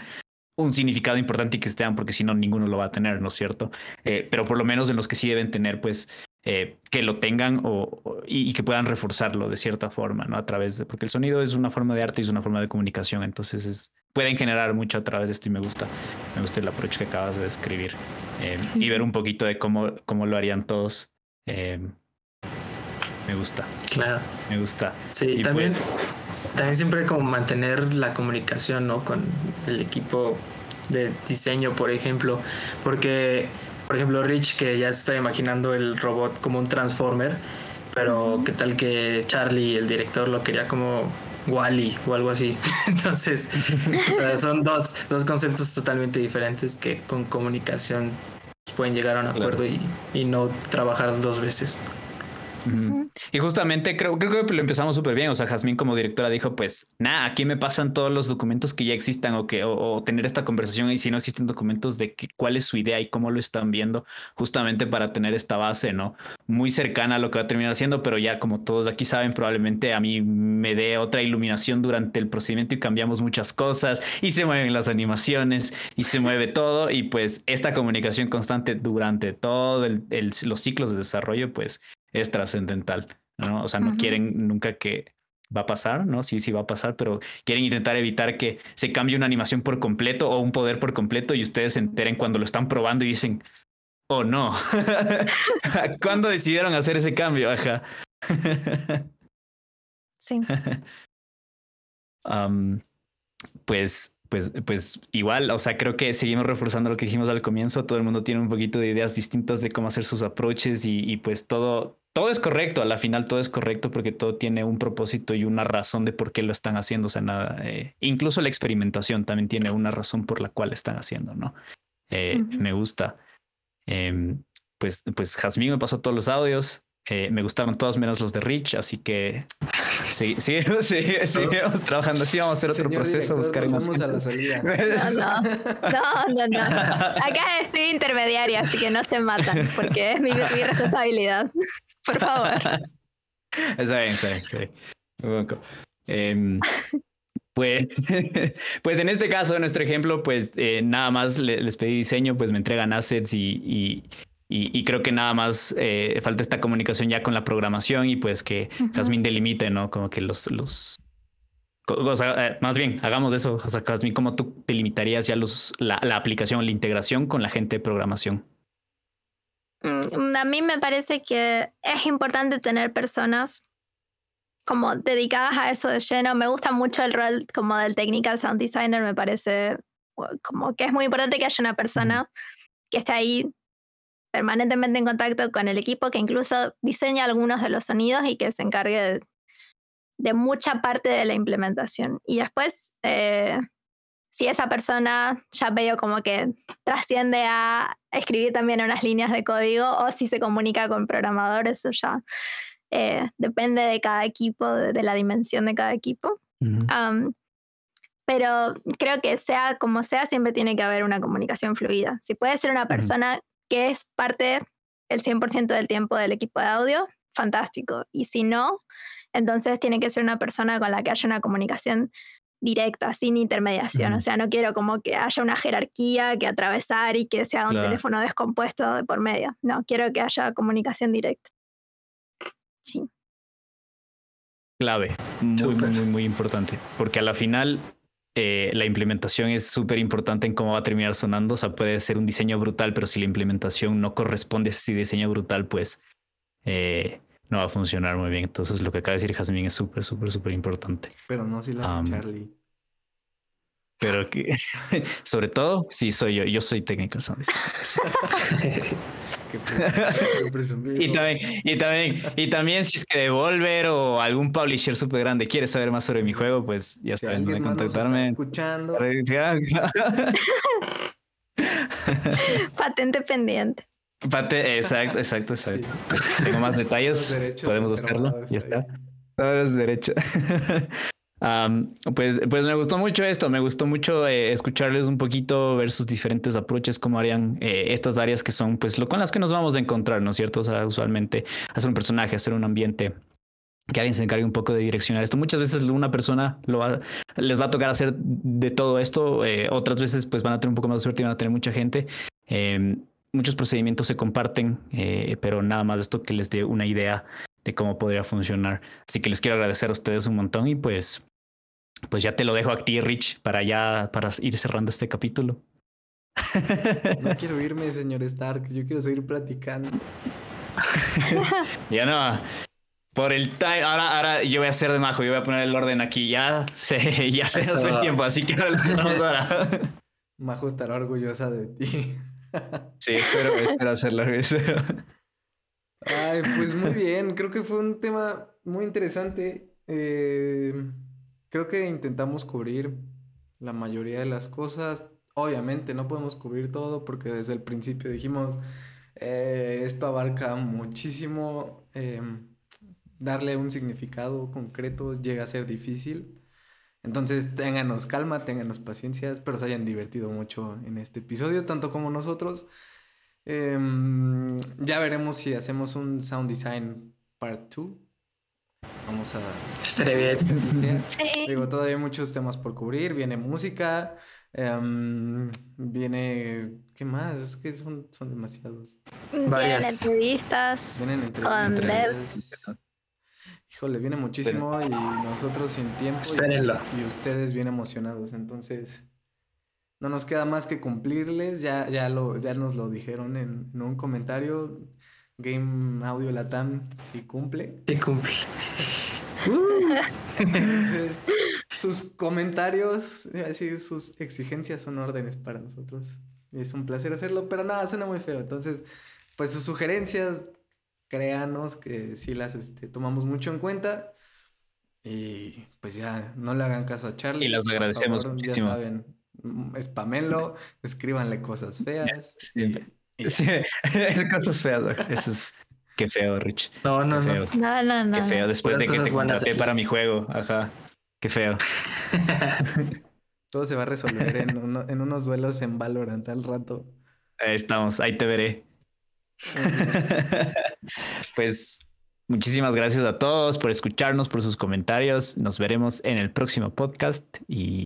un significado importante y que estén, porque si no, ninguno lo va a tener, ¿no es cierto? Eh, pero por lo menos en los que sí deben tener, pues, eh, que lo tengan o, o- y, que puedan reforzarlo de cierta forma, ¿no? A través de, porque el sonido es una forma de arte y es una forma de comunicación, entonces es, pueden generar mucho a través de esto y me gusta, me gusta el approach que acabas de describir eh, y ver un poquito de cómo, cómo lo harían todos. eh, me gusta, Claro. me gusta. Sí, Y también, pues- también siempre como mantener la comunicación, ¿no? Con el equipo de diseño, por ejemplo, porque, por ejemplo, Rich que ya se está imaginando el robot como un transformer, pero qué tal que Charlie, el director, lo quería como Wally o algo así. <laughs> Entonces, o sea, son dos, dos conceptos totalmente diferentes que con comunicación pueden llegar a un acuerdo y, y no trabajar dos veces. Y justamente creo, creo que lo empezamos súper bien. O sea, Jazmín como directora dijo, pues, nada, aquí me pasan todos los documentos que ya existan o que o, o tener esta conversación y si no existen documentos de que, cuál es su idea y cómo lo están viendo, justamente para tener esta base, ¿no? Muy cercana a lo que va a terminar haciendo, pero ya como todos aquí saben, probablemente a mí me dé otra iluminación durante el procedimiento y cambiamos muchas cosas y se mueven las animaciones y se mueve <laughs> todo y pues esta comunicación constante durante todo el- el- los ciclos de desarrollo, pues es trascendental, ¿no? O sea, no quieren nunca que va a pasar, ¿no? Sí, sí va a pasar, pero quieren intentar evitar que se cambie una animación por completo o un poder por completo y ustedes se enteren cuando lo están probando y dicen, oh no, <laughs> ¿cuándo decidieron hacer ese cambio? Ajá. Sí. <laughs> Pues, pues, pues igual, o sea, creo que seguimos reforzando lo que dijimos al comienzo. Todo el mundo tiene un poquito de ideas distintas de cómo hacer sus approaches y, y pues todo, todo es correcto. A la final todo es correcto porque todo tiene un propósito y una razón de por qué lo están haciendo. O sea, nada, eh, incluso la experimentación también tiene una razón por la cual están haciendo, ¿no? Eh. Me gusta. Em, pues, pues Jazmín me pasó todos los audios. Eh, me gustaron todos menos los de Rich, así que sí, sí, <laughs> sí, seguimos trabajando. Sí, vamos a hacer otro Señor proceso, director, buscar más vamos a la salida. <laughs> No, no, no, no. Acá estoy intermediaria, así que no se matan, porque es mi, mi responsabilidad. Por favor. Está bien, está bien, está bien. Em, pues, <laughs> pues en este caso, en nuestro ejemplo, pues eh, nada más le- les pedí diseño, pues me entregan assets y, y, y- y creo que nada más eh, falta esta comunicación ya con la programación y pues que. Jasmine delimite, ¿no? Como que los, los, co- o sea, eh, más bien, hagamos eso. O sea, Jasmine, ¿cómo tú delimitarías ya los, la, la aplicación, la integración con la gente de programación? Mm, A mí me parece que es importante tener personas como dedicadas a eso de lleno. Me gusta mucho el rol como del technical sound designer, me parece como que es muy importante que haya una persona que esté ahí permanentemente en contacto con el equipo, que incluso diseña algunos de los sonidos y que se encargue de, mucha parte de la implementación. Y después, eh, si esa persona ya veo como que trasciende a escribir también unas líneas de código o si se comunica con programadores, eso ya eh, depende de cada equipo, de, la dimensión de cada equipo. pero creo que sea como sea, siempre tiene que haber una comunicación fluida. Si puede ser una persona que es parte el 100% del tiempo del equipo de audio, fantástico. Y si no, entonces tiene que ser una persona con la que haya una comunicación directa, sin intermediación. O sea, no quiero como que haya una jerarquía que atravesar y que sea un teléfono descompuesto de por medio. No, quiero que haya comunicación directa. Sí. Clave, muy, muy, muy, muy importante. Porque a la final eh, la implementación es súper importante en cómo va a terminar sonando. O sea, puede ser un diseño brutal, pero si la implementación no corresponde a ese diseño brutal, pues eh, no va a funcionar muy bien. Entonces, lo que acaba de decir Jasmine es súper, súper, súper importante. Pero no si la hace Charlie. Pero que, <laughs> sobre todo, sí soy yo. Yo soy técnico. <laughs> <laughs> y, también, y, también, y también si es que Devolver o algún publisher súper grande quiere saber más sobre mi juego, pues ya saben dónde contactarme. Escuchando. <laughs> Patente pendiente. exacto, exacto, exacto. Tengo más <laughs> detalles, podemos hacerlo. Ya está. Todos derechos. Pues, pues me gustó mucho esto, me gustó mucho eh, escucharles un poquito, ver sus diferentes approaches, cómo harían eh, estas áreas que son pues lo con las que nos vamos a encontrar, ¿no es cierto? O sea, usualmente hacer un personaje, hacer un ambiente, que alguien se encargue un poco de direccionar esto. Muchas veces una persona lo va, les va a tocar hacer de todo esto, eh, otras veces pues van a tener un poco más de suerte y van a tener mucha gente. Em, muchos procedimientos se comparten, pero nada más esto que les dé una idea de cómo podría funcionar. Así que les quiero agradecer a ustedes un montón y pues, pues ya te lo dejo a ti, Rich, para ya, para ir cerrando este capítulo. <laughs> No quiero irme, señor Stark, yo quiero seguir platicando. <laughs> ya no. Por el time, ahora, ahora yo voy a hacer de majo, yo voy a poner el orden aquí. Ya se, <laughs> ya se nos fue el tiempo, así que ahora ahora. Majo estará orgullosa de ti. Sí, espero, espero hacerlo. Ay, pues muy bien, creo que fue un tema muy interesante. Eh, creo que intentamos cubrir la mayoría de las cosas. Obviamente no podemos cubrir todo porque desde el principio dijimos, eh, esto abarca muchísimo, em, darle un significado concreto llega a ser difícil. Entonces, ténganos calma, ténganos paciencia, espero se hayan divertido mucho en este episodio, tanto como nosotros. Em, ya veremos si hacemos un sound design part 2. Vamos a. Estaría bien. Digo, todavía hay muchos temas por cubrir. Viene música. Em, viene. ¿Qué más? Es que son, son demasiados. Vienen entrevistas. Vienen entrevistas. Híjole, viene muchísimo y nosotros sin tiempo. y ustedes bien emocionados. Entonces. No nos queda más que cumplirles, ya, ya, lo, ya nos lo dijeron en, un comentario. Game Audio Latam sí cumple. Sí cumple. <laughs> Entonces, sus comentarios, decir, sus exigencias son órdenes para nosotros. Y es un placer hacerlo, pero nada, suena muy feo. Entonces, pues sus sugerencias, créanos que sí las este, tomamos mucho en cuenta. Y pues ya, no le hagan caso a Charlie. Y los agradecemos muchísimo. Ya saben, spamelo, escríbanle cosas feas. <laughs> cosas feas. Eso es. Qué feo, Rich. No, no, no. No, no, no. Qué feo. Después de que te contraté para mi juego. Ajá. Qué feo. <laughs> Todo se va a resolver en, en unos duelos en Valorant al rato. Ahí estamos. Ahí te veré. <laughs> pues muchísimas gracias a todos por escucharnos, por sus comentarios. Nos veremos en el próximo podcast y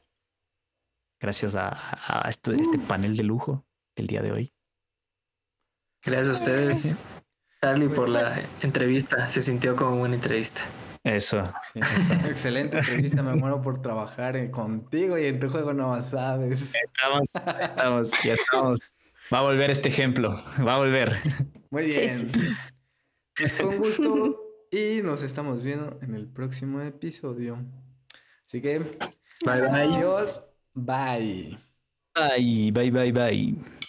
gracias a, este, este, uh. panel de lujo del día de hoy. Gracias a ustedes, Charlie, por la entrevista. Se sintió como una entrevista. Eso. Excelente entrevista. Me muero por trabajar contigo y en tu juego no sabes. Estamos, estamos, ya estamos. Va a volver este ejemplo. Va a volver. Muy bien. Pues fue un gusto. y nos estamos viendo en el próximo episodio. Así que, Bye bye. adiós, bye. Bye, bye, bye, bye.